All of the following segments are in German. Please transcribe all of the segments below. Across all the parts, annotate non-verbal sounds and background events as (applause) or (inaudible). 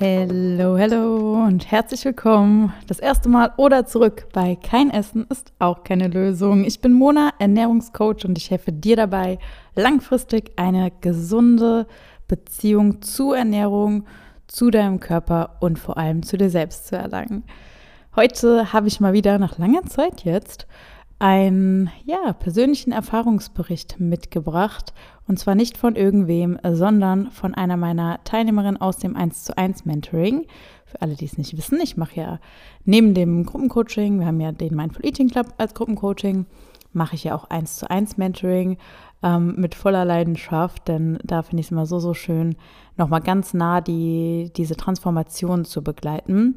Hallo, hallo und herzlich willkommen. Das erste Mal oder zurück bei Kein Essen ist auch keine Lösung. Ich bin Mona, Ernährungscoach und ich helfe dir dabei, langfristig eine gesunde Beziehung zu Ernährung, zu deinem Körper und vor allem zu dir selbst zu erlangen. Heute habe ich mal wieder nach langer Zeit jetzt einen ja, persönlichen Erfahrungsbericht mitgebracht. Und zwar nicht von irgendwem, sondern von einer meiner Teilnehmerinnen aus dem 1 zu 1 Mentoring. Für alle, die es nicht wissen, ich mache ja neben dem Gruppencoaching, wir haben ja den Mindful Eating Club als Gruppencoaching, mache ich ja auch 1 zu 1 Mentoring ähm, mit voller Leidenschaft, denn da finde ich es immer so, so schön, nochmal ganz nah die, diese Transformation zu begleiten.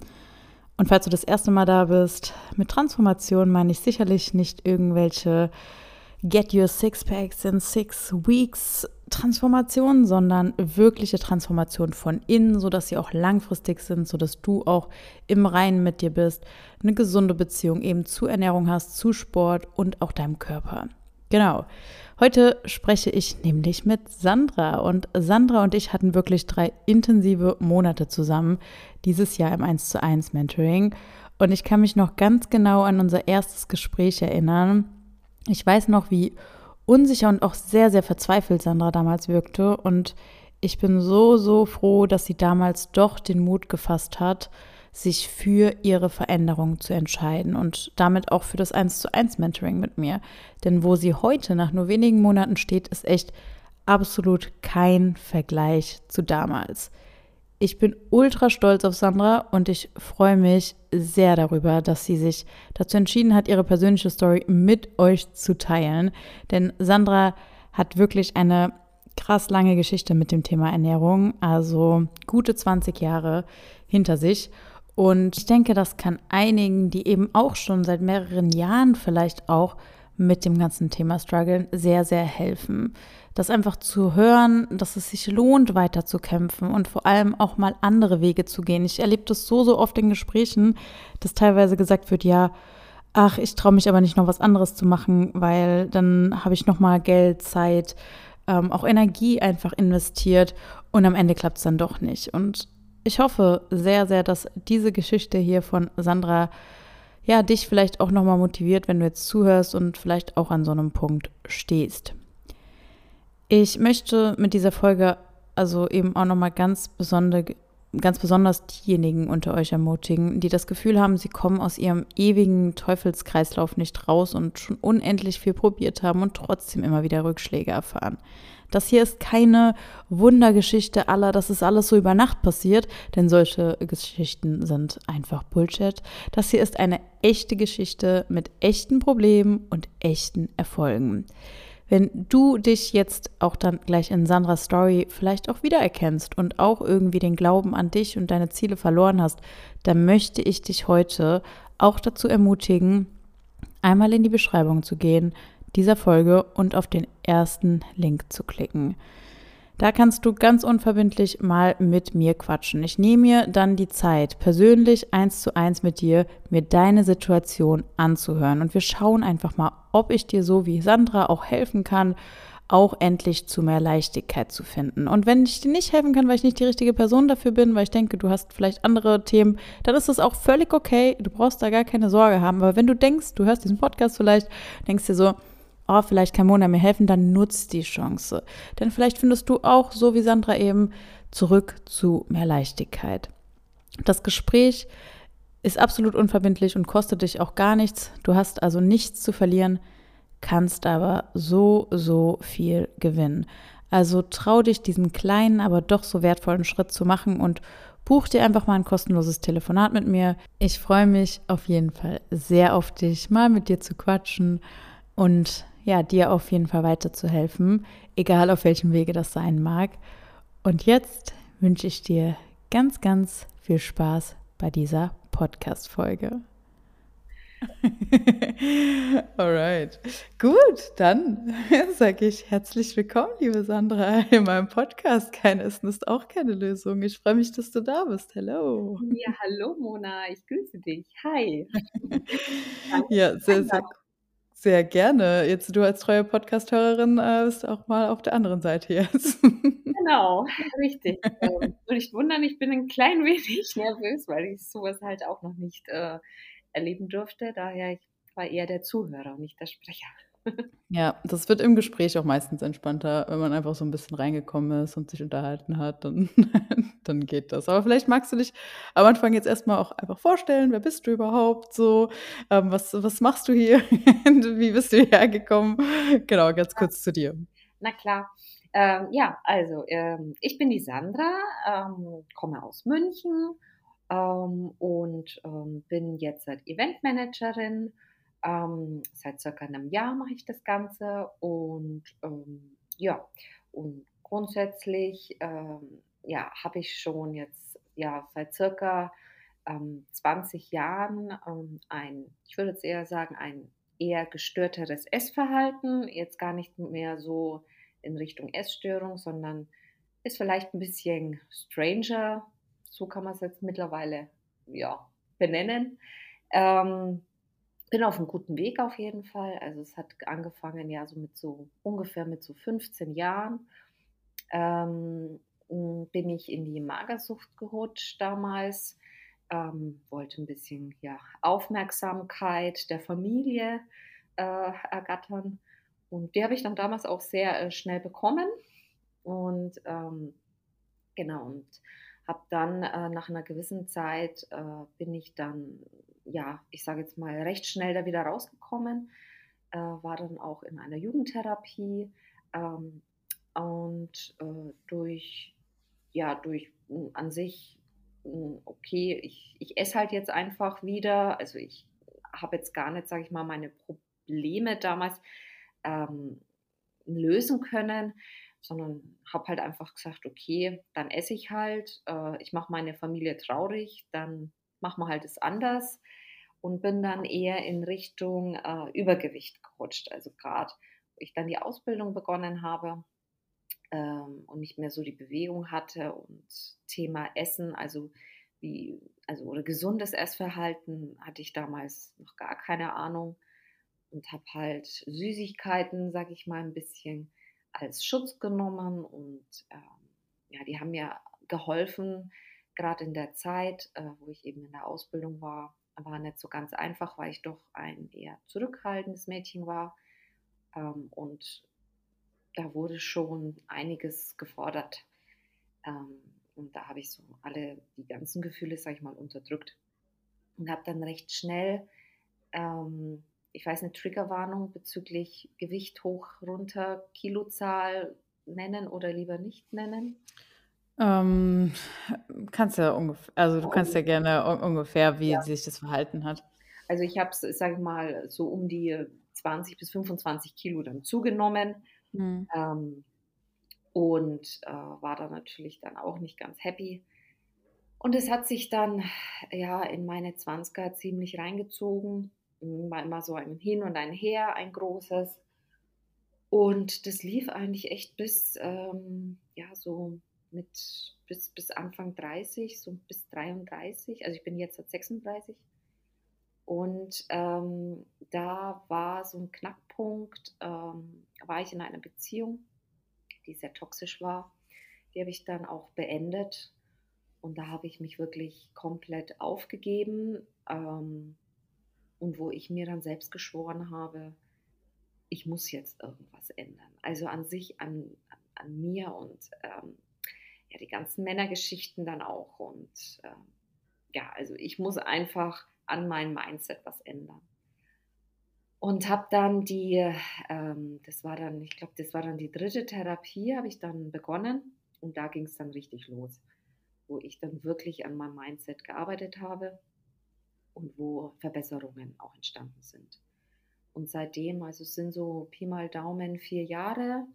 Und falls du das erste Mal da bist, mit Transformation meine ich sicherlich nicht irgendwelche Get Your Six Packs in Six Weeks Transformation, sondern wirkliche Transformation von innen, sodass sie auch langfristig sind, sodass du auch im Reinen mit dir bist, eine gesunde Beziehung eben zu Ernährung hast, zu Sport und auch deinem Körper. Genau. Heute spreche ich nämlich mit Sandra und Sandra und ich hatten wirklich drei intensive Monate zusammen dieses Jahr im 1 zu 1 Mentoring und ich kann mich noch ganz genau an unser erstes Gespräch erinnern. Ich weiß noch, wie unsicher und auch sehr, sehr verzweifelt Sandra damals wirkte und ich bin so, so froh, dass sie damals doch den Mut gefasst hat, sich für ihre Veränderung zu entscheiden und damit auch für das 1 zu 1 Mentoring mit mir. Denn wo sie heute nach nur wenigen Monaten steht, ist echt absolut kein Vergleich zu damals. Ich bin ultra stolz auf Sandra und ich freue mich sehr darüber, dass sie sich dazu entschieden hat, ihre persönliche Story mit euch zu teilen. Denn Sandra hat wirklich eine krass lange Geschichte mit dem Thema Ernährung, also gute 20 Jahre hinter sich. Und ich denke, das kann einigen, die eben auch schon seit mehreren Jahren vielleicht auch mit dem ganzen Thema strugglen, sehr, sehr helfen. Das einfach zu hören, dass es sich lohnt, weiter zu kämpfen und vor allem auch mal andere Wege zu gehen. Ich erlebe das so, so oft in Gesprächen, dass teilweise gesagt wird, ja, ach, ich traue mich aber nicht noch was anderes zu machen, weil dann habe ich noch mal Geld, Zeit, ähm, auch Energie einfach investiert und am Ende klappt es dann doch nicht. Und ich hoffe sehr, sehr, dass diese Geschichte hier von Sandra ja dich vielleicht auch nochmal motiviert, wenn du jetzt zuhörst und vielleicht auch an so einem Punkt stehst. Ich möchte mit dieser Folge also eben auch nochmal ganz besonders ganz besonders diejenigen unter euch ermutigen, die das Gefühl haben, sie kommen aus ihrem ewigen Teufelskreislauf nicht raus und schon unendlich viel probiert haben und trotzdem immer wieder Rückschläge erfahren. Das hier ist keine Wundergeschichte aller, das ist alles so über Nacht passiert, denn solche Geschichten sind einfach Bullshit. Das hier ist eine echte Geschichte mit echten Problemen und echten Erfolgen. Wenn du dich jetzt auch dann gleich in Sandras Story vielleicht auch wiedererkennst und auch irgendwie den Glauben an dich und deine Ziele verloren hast, dann möchte ich dich heute auch dazu ermutigen, einmal in die Beschreibung zu gehen dieser Folge und auf den ersten Link zu klicken. Da kannst du ganz unverbindlich mal mit mir quatschen. Ich nehme mir dann die Zeit, persönlich eins zu eins mit dir, mir deine Situation anzuhören. Und wir schauen einfach mal, ob ich dir so wie Sandra auch helfen kann, auch endlich zu mehr Leichtigkeit zu finden. Und wenn ich dir nicht helfen kann, weil ich nicht die richtige Person dafür bin, weil ich denke, du hast vielleicht andere Themen, dann ist das auch völlig okay. Du brauchst da gar keine Sorge haben. Aber wenn du denkst, du hörst diesen Podcast vielleicht, denkst dir so, oh, vielleicht kann Mona mir helfen, dann nutzt die Chance. Denn vielleicht findest du auch, so wie Sandra eben, zurück zu mehr Leichtigkeit. Das Gespräch ist absolut unverbindlich und kostet dich auch gar nichts. Du hast also nichts zu verlieren, kannst aber so, so viel gewinnen. Also trau dich, diesen kleinen, aber doch so wertvollen Schritt zu machen und buch dir einfach mal ein kostenloses Telefonat mit mir. Ich freue mich auf jeden Fall sehr auf dich, mal mit dir zu quatschen und ja, dir auf jeden Fall weiterzuhelfen, egal auf welchem Wege das sein mag. Und jetzt wünsche ich dir ganz, ganz viel Spaß bei dieser Podcast-Folge. (laughs) Alright. Gut, dann (laughs) sage ich herzlich willkommen, liebe Sandra, in meinem Podcast. Kein Essen ist auch keine Lösung. Ich freue mich, dass du da bist. Hallo. Ja, hallo Mona, ich grüße dich. Hi. (laughs) ja, sehr, sehr gut. Sehr gerne. Jetzt du als treue Podcast-Hörerin äh, bist auch mal auf der anderen Seite jetzt. (laughs) Genau, (laughs) richtig. ähm, nicht wundern, ich bin ein klein wenig (laughs) nervös, weil ich sowas halt auch noch nicht äh, erleben durfte. Daher ich war eher der Zuhörer und nicht der Sprecher. Ja, das wird im Gespräch auch meistens entspannter, wenn man einfach so ein bisschen reingekommen ist und sich unterhalten hat, dann (laughs) dann geht das. Aber vielleicht magst du dich am Anfang jetzt erstmal auch einfach vorstellen: Wer bist du überhaupt so? Ähm, was was machst du hier? (laughs) Wie bist du hierher gekommen? Genau, ganz kurz zu dir. Na klar. Ähm, ja, also, ähm, ich bin die Sandra, ähm, komme aus München, ähm, und, ähm, bin jetzt Eventmanagerin ähm, seit circa einem Jahr mache ich das Ganze und ähm, ja, und grundsätzlich ähm, ja, habe ich schon jetzt ja seit circa ähm, 20 Jahren ähm, ein, ich würde jetzt eher sagen, ein eher gestörteres Essverhalten. Jetzt gar nicht mehr so in Richtung Essstörung, sondern ist vielleicht ein bisschen stranger. So kann man es jetzt mittlerweile ja, benennen. Ähm, bin auf einem guten Weg auf jeden Fall. Also es hat angefangen ja so mit so ungefähr mit so 15 Jahren. Ähm, bin ich in die Magersucht gerutscht damals, ähm, wollte ein bisschen ja, Aufmerksamkeit der Familie äh, ergattern. Und die habe ich dann damals auch sehr äh, schnell bekommen. Und ähm, genau, und habe dann äh, nach einer gewissen Zeit äh, bin ich dann, ja, ich sage jetzt mal, recht schnell da wieder rausgekommen, äh, war dann auch in einer Jugendtherapie ähm, und äh, durch, ja, durch hm, an sich, hm, okay, ich, ich esse halt jetzt einfach wieder, also ich habe jetzt gar nicht, sage ich mal, meine Probleme damals ähm, lösen können sondern habe halt einfach gesagt, okay, dann esse ich halt, äh, ich mache meine Familie traurig, dann machen wir halt es anders und bin dann eher in Richtung äh, Übergewicht gerutscht. Also gerade, wo ich dann die Ausbildung begonnen habe ähm, und nicht mehr so die Bewegung hatte und Thema Essen, also wie, also oder gesundes Essverhalten hatte ich damals noch gar keine Ahnung und habe halt Süßigkeiten, sage ich mal, ein bisschen als Schutz genommen und ähm, ja, die haben mir geholfen, gerade in der Zeit, äh, wo ich eben in der Ausbildung war, war nicht so ganz einfach, weil ich doch ein eher zurückhaltendes Mädchen war ähm, und da wurde schon einiges gefordert ähm, und da habe ich so alle die ganzen Gefühle, sage ich mal, unterdrückt und habe dann recht schnell ähm, ich weiß eine Triggerwarnung bezüglich Gewicht hoch, runter, Kilozahl nennen oder lieber nicht nennen? Ähm, kannst ja ungefähr, also du kannst ja gerne ungefähr, wie ja. sich das verhalten hat. Also ich habe es, sage ich mal, so um die 20 bis 25 Kilo dann zugenommen mhm. ähm, und äh, war da natürlich dann auch nicht ganz happy. Und es hat sich dann ja in meine 20er ziemlich reingezogen war immer so ein Hin und ein Her, ein großes. Und das lief eigentlich echt bis, ähm, ja, so mit bis, bis Anfang 30, so bis 33. Also ich bin jetzt seit 36. Und ähm, da war so ein Knackpunkt, ähm, war ich in einer Beziehung, die sehr toxisch war. Die habe ich dann auch beendet. Und da habe ich mich wirklich komplett aufgegeben. Ähm, und wo ich mir dann selbst geschworen habe, ich muss jetzt irgendwas ändern. Also an sich, an, an mir und ähm, ja, die ganzen Männergeschichten dann auch. Und ähm, ja, also ich muss einfach an meinem Mindset was ändern. Und habe dann die, ähm, das war dann, ich glaube, das war dann die dritte Therapie, habe ich dann begonnen. Und da ging es dann richtig los, wo ich dann wirklich an meinem Mindset gearbeitet habe und wo Verbesserungen auch entstanden sind. Und seitdem, also es sind so Pi mal Daumen vier Jahre,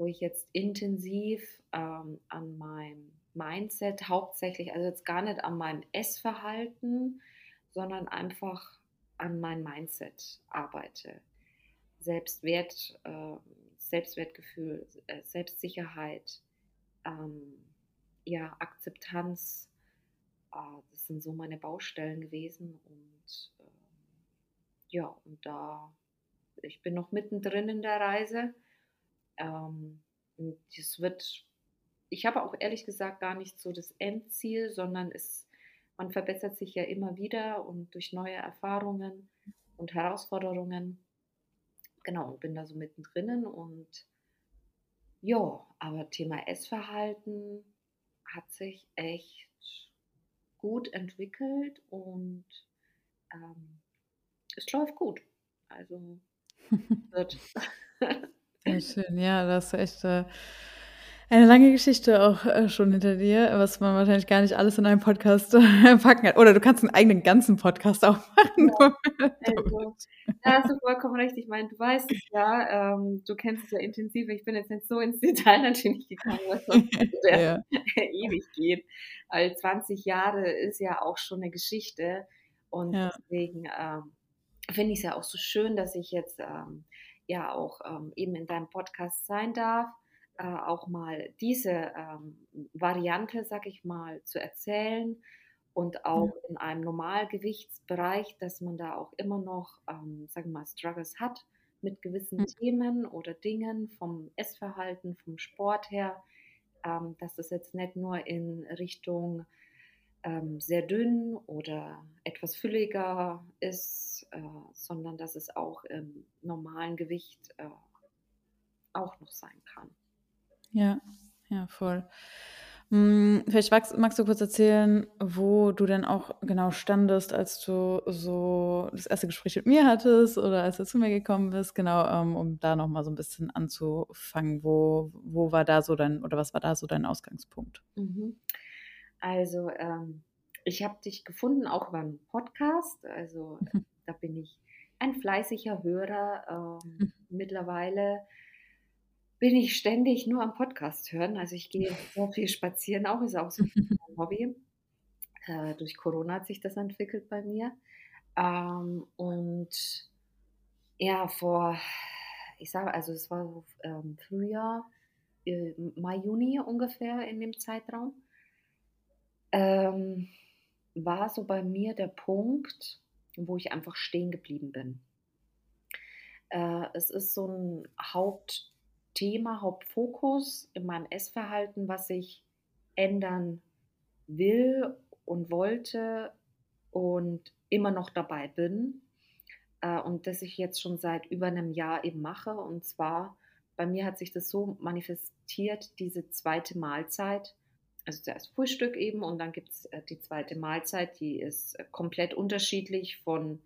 wo ich jetzt intensiv ähm, an meinem Mindset hauptsächlich, also jetzt gar nicht an meinem Essverhalten, sondern einfach an meinem Mindset arbeite. Selbstwert, äh, Selbstwertgefühl, äh, Selbstsicherheit, ähm, ja, Akzeptanz, Ah, das sind so meine Baustellen gewesen und äh, ja, und da, ich bin noch mittendrin in der Reise. Ähm, und es wird ich habe auch ehrlich gesagt gar nicht so das Endziel, sondern es, man verbessert sich ja immer wieder und durch neue Erfahrungen und Herausforderungen. Genau, bin da so mittendrin und ja, aber Thema Essverhalten hat sich echt gut entwickelt und ähm, es läuft gut. Also (laughs) wird. (laughs) Sehr schön, ja, das ist echt äh, eine lange Geschichte auch äh, schon hinter dir, was man wahrscheinlich gar nicht alles in einem Podcast äh, (laughs) packen kann. Oder du kannst einen eigenen ganzen Podcast auch machen. Ja, (laughs) also, da hast du vollkommen recht. Ich meine, du weißt es ja, ähm, du kennst es ja intensiv. Ich bin jetzt nicht so ins Detail natürlich gegangen, was sonst (laughs) ja. ewig geht. Weil 20 Jahre ist ja auch schon eine Geschichte. Und ja. deswegen ähm, finde ich es ja auch so schön, dass ich jetzt ähm, ja auch ähm, eben in deinem Podcast sein darf äh, auch mal diese ähm, Variante, sag ich mal, zu erzählen und auch ja. in einem Normalgewichtsbereich, dass man da auch immer noch, ähm, sagen wir mal, Struggles hat mit gewissen mhm. Themen oder Dingen vom Essverhalten, vom Sport her, ähm, dass das jetzt nicht nur in Richtung ähm, sehr dünn oder etwas fülliger ist, äh, sondern dass es auch im normalen Gewicht äh, auch noch sein kann. Ja, ja, voll. Hm, vielleicht magst magst du kurz erzählen, wo du denn auch genau standest, als du so das erste Gespräch mit mir hattest oder als du zu mir gekommen bist, genau, ähm, um da noch mal so ein bisschen anzufangen. Wo wo war da so dein oder was war da so dein Ausgangspunkt? Mhm. Also, ähm, ich habe dich gefunden auch beim Podcast. Also, Mhm. da bin ich ein fleißiger Hörer, ähm, Mhm. mittlerweile bin ich ständig nur am Podcast hören. Also ich gehe (laughs) sehr viel spazieren, auch ist auch so mein Hobby. Äh, durch Corona hat sich das entwickelt bei mir. Ähm, und ja, vor, ich sage, also es war so ähm, Frühjahr, äh, Mai, Juni ungefähr in dem Zeitraum, ähm, war so bei mir der Punkt, wo ich einfach stehen geblieben bin. Äh, es ist so ein Haupt Thema, Hauptfokus in meinem Essverhalten, was ich ändern will und wollte und immer noch dabei bin. Äh, und das ich jetzt schon seit über einem Jahr eben mache. Und zwar, bei mir hat sich das so manifestiert, diese zweite Mahlzeit. Also zuerst Frühstück eben und dann gibt es äh, die zweite Mahlzeit, die ist äh, komplett unterschiedlich von,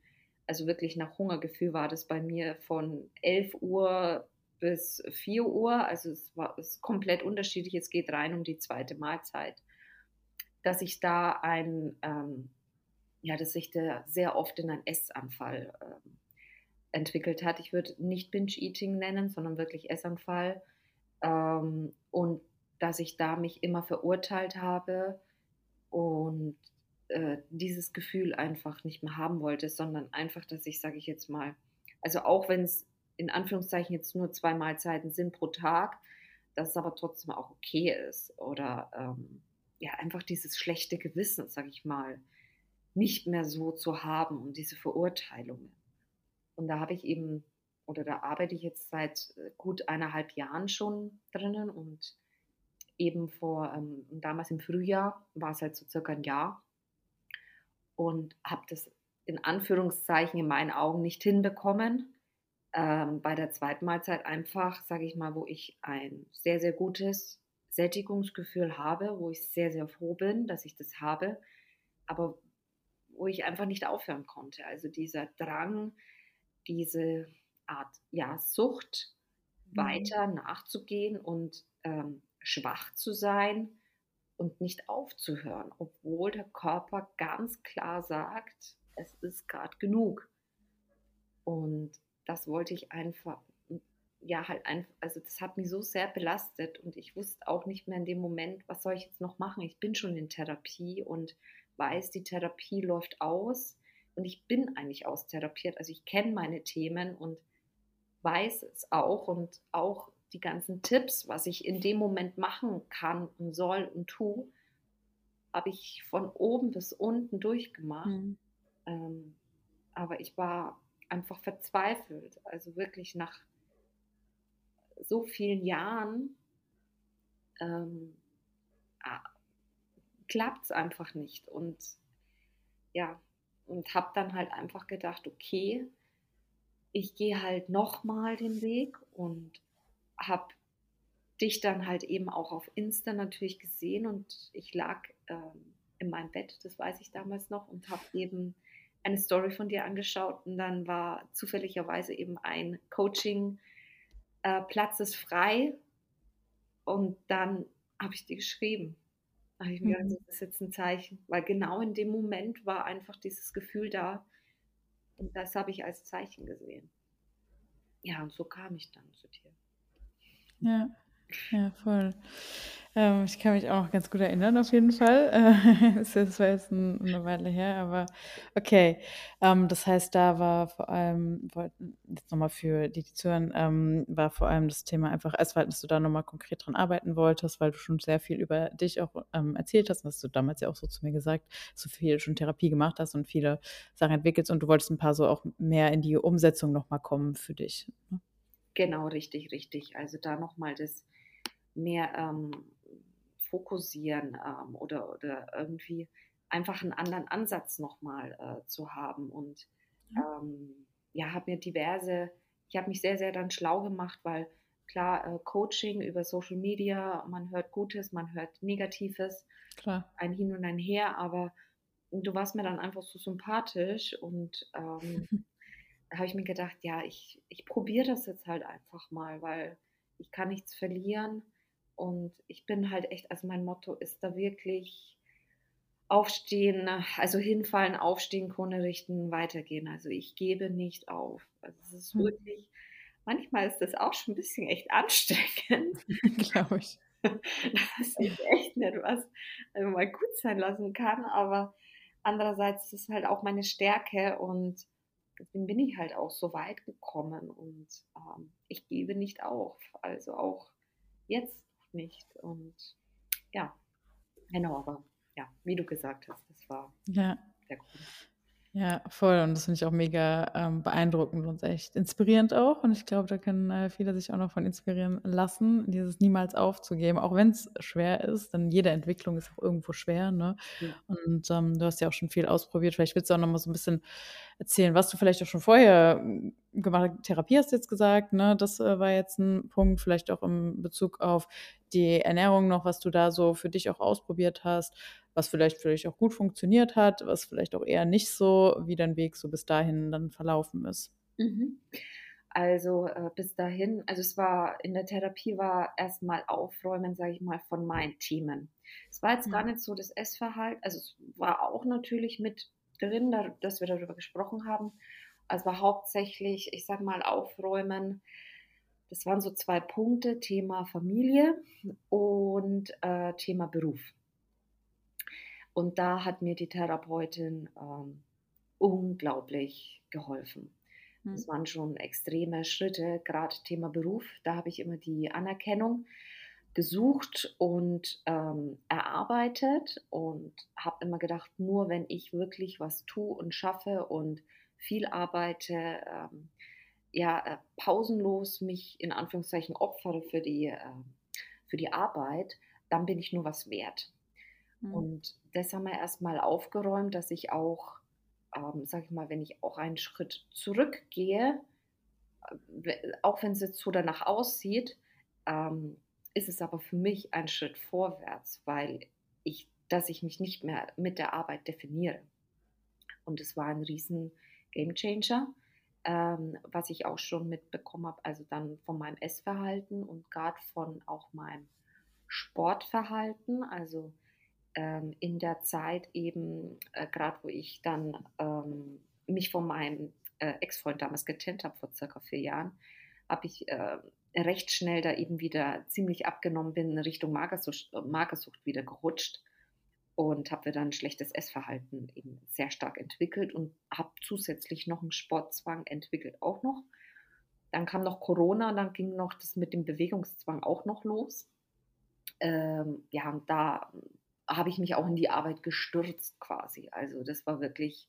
also wirklich nach Hungergefühl war das bei mir von 11 Uhr bis 4 Uhr, also es war es komplett unterschiedlich, es geht rein um die zweite Mahlzeit, dass ich da ein, ähm, ja, dass sich da sehr oft in einen Essanfall ähm, entwickelt hat. Ich würde nicht Binge-Eating nennen, sondern wirklich Essanfall. Ähm, und dass ich da mich immer verurteilt habe und äh, dieses Gefühl einfach nicht mehr haben wollte, sondern einfach, dass ich, sage ich jetzt mal, also auch wenn es in Anführungszeichen jetzt nur zwei Mahlzeiten sind pro Tag, dass es aber trotzdem auch okay ist. Oder ähm, ja, einfach dieses schlechte Gewissen, sag ich mal, nicht mehr so zu haben und diese Verurteilungen. Und da habe ich eben, oder da arbeite ich jetzt seit äh, gut eineinhalb Jahren schon drinnen und eben vor, ähm, damals im Frühjahr war es halt so circa ein Jahr und habe das in Anführungszeichen in meinen Augen nicht hinbekommen, ähm, bei der zweiten Mahlzeit einfach, sage ich mal, wo ich ein sehr, sehr gutes Sättigungsgefühl habe, wo ich sehr, sehr froh bin, dass ich das habe, aber wo ich einfach nicht aufhören konnte. Also dieser Drang, diese Art ja, Sucht mhm. weiter nachzugehen und ähm, schwach zu sein und nicht aufzuhören, obwohl der Körper ganz klar sagt, es ist gerade genug. Und das wollte ich einfach, ja, halt einfach, also das hat mich so sehr belastet und ich wusste auch nicht mehr in dem Moment, was soll ich jetzt noch machen? Ich bin schon in Therapie und weiß, die Therapie läuft aus und ich bin eigentlich austherapiert. Also ich kenne meine Themen und weiß es auch und auch die ganzen Tipps, was ich in dem Moment machen kann und soll und tue, habe ich von oben bis unten durchgemacht. Mhm. Ähm, aber ich war einfach verzweifelt. Also wirklich nach so vielen Jahren ähm, klappt es einfach nicht. Und ja, und habe dann halt einfach gedacht, okay, ich gehe halt nochmal den Weg und habe dich dann halt eben auch auf Insta natürlich gesehen und ich lag ähm, in meinem Bett, das weiß ich damals noch, und habe eben eine Story von dir angeschaut und dann war zufälligerweise eben ein Coaching äh, Platz ist frei und dann habe ich dir geschrieben. Da habe ich mir mhm. gedacht, das ist jetzt ein Zeichen, weil genau in dem Moment war einfach dieses Gefühl da und das habe ich als Zeichen gesehen. Ja, und so kam ich dann zu dir. Ja, ja, voll. Ähm, ich kann mich auch ganz gut erinnern, auf jeden Fall. (laughs) Äh, das war jetzt ein, eine Weile her, aber okay. Ähm, das heißt, da war vor allem, jetzt nochmal für die, die zuhören, ähm, war vor allem das Thema einfach Essverhalten, dass du da nochmal konkret dran arbeiten wolltest, weil du schon sehr viel über dich auch ähm, erzählt hast. Und hast du damals ja auch so zu mir gesagt, dass du viel schon Therapie gemacht hast und viele Sachen entwickelst und du wolltest ein paar so auch mehr in die Umsetzung nochmal kommen für dich. Ne? Genau, richtig, richtig. Also da nochmal das mehr ähm, fokussieren ähm, oder, oder irgendwie einfach einen anderen Ansatz nochmal äh, zu haben. Und ähm, ja, habe mir diverse, ich habe mich sehr, sehr dann schlau gemacht, weil klar, äh, Coaching über Social Media, man hört Gutes, man hört Negatives, klar. ein Hin und ein Her, aber du warst mir dann einfach so sympathisch und ähm, (laughs) habe ich mir gedacht, ja, ich, ich probiere das jetzt halt einfach mal, weil ich kann nichts verlieren und ich bin halt echt, also mein Motto ist da wirklich aufstehen, also hinfallen, aufstehen, Krone richten, weitergehen. Also ich gebe nicht auf. Also es ist hm. wirklich, manchmal ist das auch schon ein bisschen echt ansteckend. (laughs) Glaube ich. (laughs) Dass ich echt nicht was also mal gut sein lassen kann, aber andererseits ist es halt auch meine Stärke und deswegen bin ich halt auch so weit gekommen und ähm, ich gebe nicht auf. Also auch jetzt nicht. Und ja, genau, aber ja, wie du gesagt hast, das war ja. der Grund. Ja, voll. Und das finde ich auch mega ähm, beeindruckend und echt inspirierend auch. Und ich glaube, da können äh, viele sich auch noch von inspirieren lassen, dieses niemals aufzugeben, auch wenn es schwer ist. Denn jede Entwicklung ist auch irgendwo schwer. Ne? Ja. Und ähm, du hast ja auch schon viel ausprobiert. Vielleicht willst du auch noch mal so ein bisschen erzählen, was du vielleicht auch schon vorher hm, gemacht hast. Therapie hast du jetzt gesagt, ne? Das äh, war jetzt ein Punkt, vielleicht auch im Bezug auf die Ernährung noch, was du da so für dich auch ausprobiert hast, was vielleicht für dich auch gut funktioniert hat, was vielleicht auch eher nicht so, wie dein Weg so bis dahin dann verlaufen ist. Mhm. Also äh, bis dahin, also es war in der Therapie war erstmal Aufräumen, sage ich mal, von meinen Themen. Es war jetzt mhm. gar nicht so das Essverhalten, also es war auch natürlich mit drin, da, dass wir darüber gesprochen haben. Es war hauptsächlich, ich sag mal, Aufräumen. Das waren so zwei Punkte: Thema Familie und äh, Thema Beruf. Und da hat mir die Therapeutin ähm, unglaublich geholfen. Das hm. waren schon extreme Schritte, gerade Thema Beruf. Da habe ich immer die Anerkennung gesucht und ähm, erarbeitet und habe immer gedacht, nur wenn ich wirklich was tue und schaffe und viel arbeite, ähm, ja, äh, pausenlos mich in Anführungszeichen opfere für die, äh, für die Arbeit, dann bin ich nur was wert. Mhm. Und das haben wir erstmal aufgeräumt, dass ich auch, ähm, sag ich mal, wenn ich auch einen Schritt zurückgehe, äh, auch wenn es jetzt so danach aussieht, ähm, ist es aber für mich ein Schritt vorwärts, weil ich, dass ich mich nicht mehr mit der Arbeit definiere. Und es war ein riesen Game Changer, ähm, was ich auch schon mitbekommen habe, also dann von meinem Essverhalten und gerade von auch meinem Sportverhalten, also ähm, in der Zeit eben, äh, gerade wo ich dann ähm, mich von meinem äh, Ex-Freund damals getrennt habe vor circa vier Jahren, habe ich äh, recht schnell da eben wieder ziemlich abgenommen bin, in Richtung Magersucht, Magersucht wieder gerutscht und habe dann ein schlechtes Essverhalten eben sehr stark entwickelt und habe zusätzlich noch einen Sportzwang entwickelt auch noch. Dann kam noch Corona, dann ging noch das mit dem Bewegungszwang auch noch los. Ähm, ja, und da habe ich mich auch in die Arbeit gestürzt quasi. Also das war wirklich,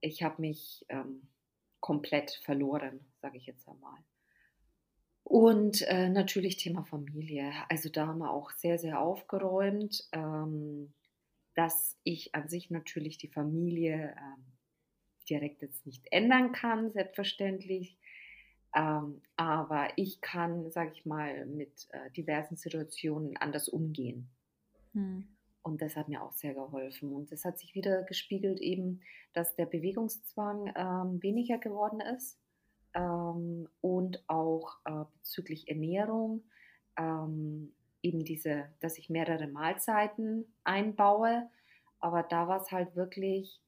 ich habe mich ähm, komplett verloren, sage ich jetzt einmal. Und, äh, natürlich Thema Familie. Also, da haben wir auch sehr, sehr aufgeräumt, ähm, dass ich an sich natürlich die Familie, ähm, direkt jetzt nicht ändern kann, selbstverständlich. Ähm, aber ich kann, sage ich mal, mit, äh, diversen Situationen anders umgehen. Mhm. Und das hat mir auch sehr geholfen. Und das hat sich wieder gespiegelt eben, dass der Bewegungszwang, ähm, weniger geworden ist, ähm, und auch, äh, bezüglich Ernährung, ähm, eben diese dass ich mehrere Mahlzeiten einbaue. Aber da war's halt wirklich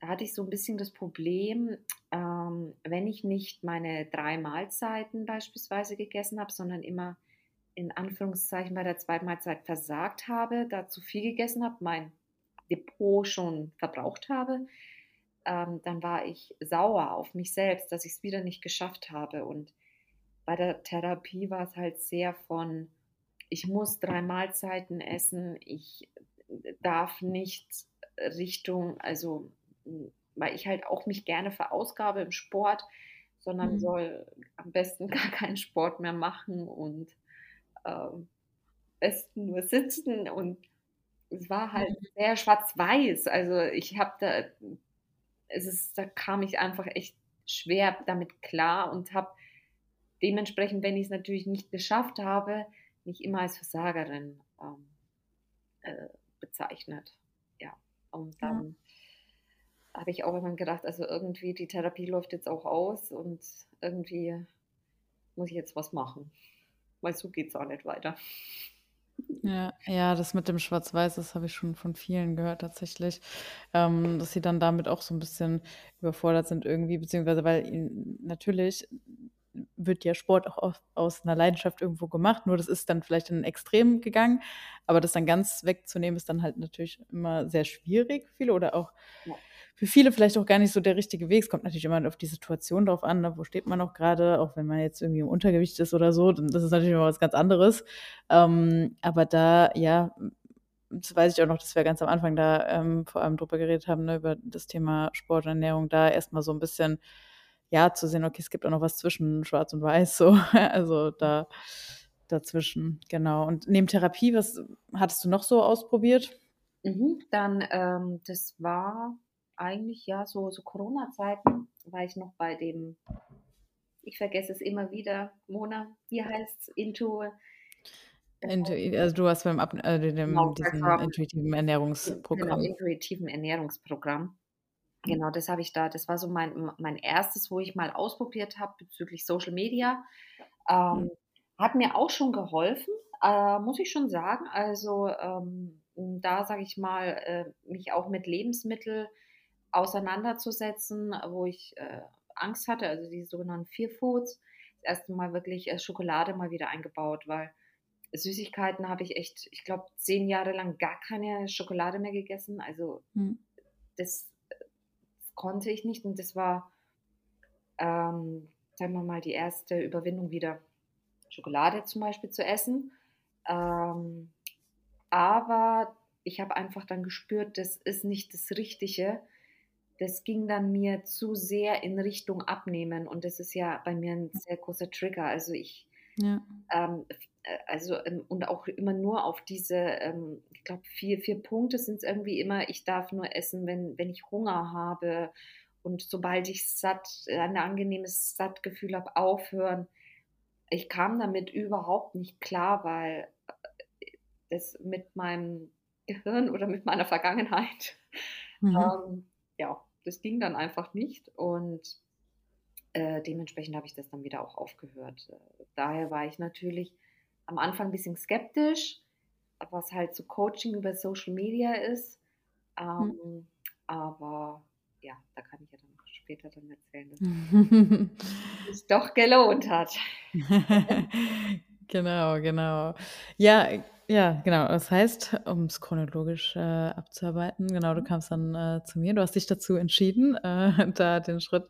da hatte ich so 'n bisschen das Problem, ähm, wenn ich nicht meine 3 Mahlzeiten beispielsweise gegessen habe, sondern immer in Anführungszeichen bei der zweiten Mahlzeit versagt habe, da zu viel gegessen habe, mein Depot schon verbraucht habe, ähm, dann war ich sauer auf mich selbst, dass ich's wieder nicht geschafft habe. Und bei der Therapie war's halt sehr von: „Ich muss 3 Mahlzeiten essen, ich darf nicht Richtung also, hm, weil ich halt auch mich gerne verausgabe im Sport, sondern Mhm. soll am besten (laughs) gar keinen Sport mehr machen und, ähm, besten nur sitzen.“ Und es war halt Mhm. sehr schwarz-weiß. Also, ich habe da es ist da kam ich einfach echt schwer damit klar und habe dementsprechend, wenn ich's natürlich nicht geschafft habe, mich immer als Versagerin, ähm, äh, bezeichnet. Ja, und Ja. dann habe ich auch irgendwann gedacht: „Also, irgendwie die Therapie läuft jetzt auch aus und irgendwie muss ich jetzt was machen, weil so geht's auch nicht weiter.“ Ja, ja, das mit dem Schwarz-Weiß, das habe ich schon von vielen gehört tatsächlich, ähm, dass sie dann damit auch so 'n bisschen überfordert sind irgendwie, beziehungsweise weil ihnen natürlich wird ja Sport auch oft aus 'ner Leidenschaft irgendwo gemacht, nur das ist dann vielleicht in 'n Extrem gegangen, aber das dann ganz wegzunehmen, ist dann halt natürlich immer sehr schwierig viele oder auch Ja. Für viele vielleicht auch gar nicht so der richtige Weg. Es kommt natürlich immer auf die Situation drauf an, ne? Wo steht man auch grade? Auch wenn man jetzt irgendwie im Untergewicht ist oder so, dann das ist natürlich immer was ganz anderes. Ähm, aber da ja, das weiß ich auch noch, dass wir ganz am Anfang da, ähm, vor allem drüber geredet haben, ne, über das Thema Sport und Ernährung, da erst mal so 'n bisschen, ja, zu sehen: „Okay, es gibt auch noch was zwischen Schwarz und Weiß“, so, (laughs) also, da dazwischen, genau. Und neben Therapie, was hattest du noch so ausprobiert? Mhm, dann, ähm das war eigentlich, ja, so so Corona-Zeiten war ich noch bei dem ich vergesse es immer wieder, Mona, wie heißt's? Into Intui also, du warst beim Abn äh, de Genau, dem diesem intuitiven Genau, Ernährungsprogramm. intuitiven Ernährungsprogramm. Genau, das habe ich da das war so mein mein 1., wo ich mal ausprobiert habe bezüglich Social Media. Ähm, hat mir auch schon geholfen, äh, muss ich schon sagen. Also, ähm, hm, da, sage ich mal, äh, mich auch mit Lebensmittel auseinanderzusetzen, wo ich, äh, Angst hatte, also, die sogenannten Fear Foods. Das 1. Mal wirklich, äh, Schokolade mal wieder eingebaut, weil Süßigkeiten habe ich echt, ich glaube, 10 Jahre lang gar keine Schokolade mehr gegessen. Also, Mhm. das, konnte ich nicht und das war ähm, sagen wir mal, die 1. Überwindung wieder Schokolade zum Beispiel zu essen. Ähm, aber ich habe einfach dann gespürt, das ist nicht das Richtige. Das ging dann mir zu sehr in Richtung Abnehmen und das ist ja bei mir 'n sehr großer Trigger. Also, ich, Ja. ähm, äh, also, ähm und auch immer nur auf diese, ähm ich glaube, 4 4 Punkte sind's irgendwie immer: Ich darf nur essen, wenn wenn ich Hunger habe und sobald ich satt ein angenehmes Sattgefühl habe, aufhören. Ich kam damit überhaupt nicht klar, weil, äh, das mit meinem Gehirn oder mit meiner Vergangenheit, Mhm. ähm ja, das ging dann einfach nicht und, äh, dementsprechend habe ich das dann wieder auch aufgehört. Daher war ich natürlich am Anfang bisschen skeptisch, was halt so Coaching über Social Media ist. Mhm. Ähm, aber ja, da kann ich ja dann später dann erzählen, dass (laughs) sich doch gelohnt hat. (laughs) Genau, genau. Ja, ja, genau. Das heißt, um's chronologisch, äh, abzuarbeiten, genau, du Mhm. kamst dann, äh, zu mir. Du hast dich dazu entschieden, (laughs) äh, da den Schritt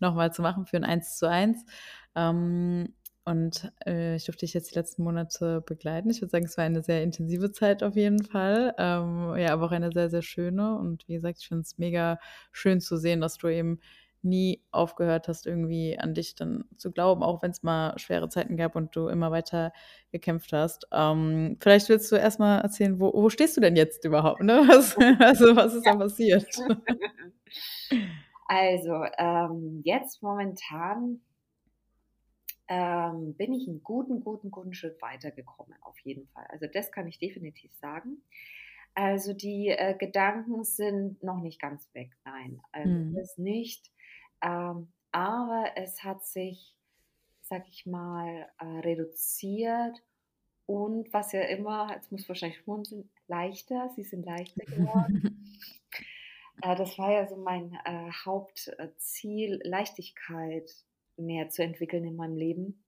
noch mal zu machen für 'n Eins-zu-eins. Ähm, und, äh, ich durfte dich jetzt die letzten Monate begleiten. Ich würde sagen, es war eine sehr intensive Zeit auf jeden Fall, ähm, ja, aber auch eine sehr, sehr schöne. Und wie gesagt, ich finde es mega schön zu sehen, dass du eben nie aufgehört hast, irgendwie an dich dann zu glauben, auch wenn es mal schwere Zeiten gab und du immer weiter gekämpft hast. Ähm, vielleicht willst du erstmal erzählen, wo, wo stehst du denn jetzt überhaupt? Ne? (laughs) Was, also, was ist ja. da passiert? (laughs) Also, ähm, jetzt momentan ähm, bin ich einen guten, guten, guten Schritt weitergekommen, auf jeden Fall. Also, das kann ich definitiv sagen. Also, die äh, Gedanken sind noch nicht ganz weg, nein. Also, mhm. das nicht. Ähm, aber es hat sich, sag ich mal, äh, reduziert und was ja immer, jetzt muss wahrscheinlich schmunzeln, leichter, sie sind leichter geworden. (laughs) äh, das war ja so mein äh, Hauptziel, Leichtigkeit mehr zu entwickeln in meinem Leben.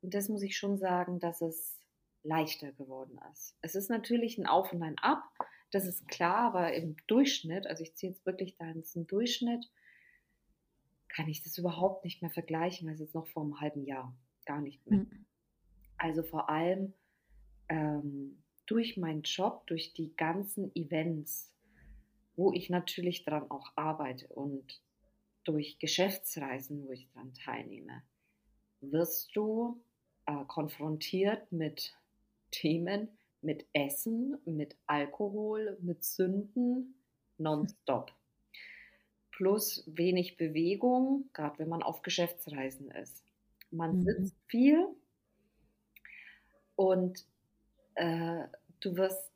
Und das muss ich schon sagen, dass es leichter geworden ist. Es ist natürlich ein Auf und ein Ab, das ist klar, aber im Durchschnitt, also ich ziehe jetzt wirklich da ins Durchschnitt, kann ich das überhaupt nicht mehr vergleichen als jetzt noch vor einem halben Jahr. Gar nicht mehr. Mhm. Also vor allem ähm, durch meinen Job, durch die ganzen Events, wo ich natürlich daran auch arbeite und durch Geschäftsreisen, wo ich daran teilnehme, wirst du äh, konfrontiert mit Themen, mit Essen, mit Alkohol, mit Sünden, (laughs) nonstop. Plus wenig Bewegung, gerade wenn man auf Geschäftsreisen ist. Man mhm. sitzt viel und äh, du wirst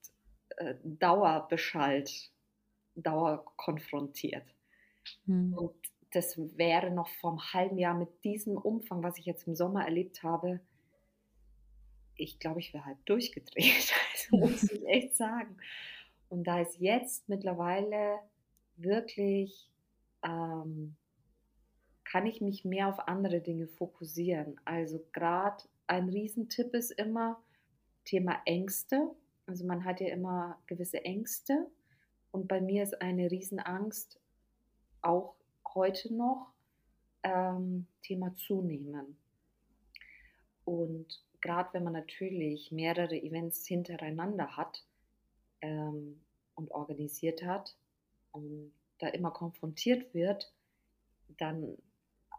äh, dauerbeschallt, dauerkonfrontiert. Mhm. Und das wäre noch vor einem halben Jahr mit diesem Umfang, was ich jetzt im Sommer erlebt habe, ich glaube, ich wäre halt durchgedreht. (laughs) Also muss ich echt sagen. Und da ist jetzt mittlerweile wirklich, ähm, kann ich mich mehr auf andere Dinge fokussieren. Also gerade ein Riesentipp ist immer Thema Ängste. Also man hat ja immer gewisse Ängste. Und bei mir ist eine Riesenangst auch heute noch ähm, Thema Zunehmen. Und gerade wenn man natürlich mehrere Events hintereinander hat ähm, und organisiert hat und da immer konfrontiert wird, dann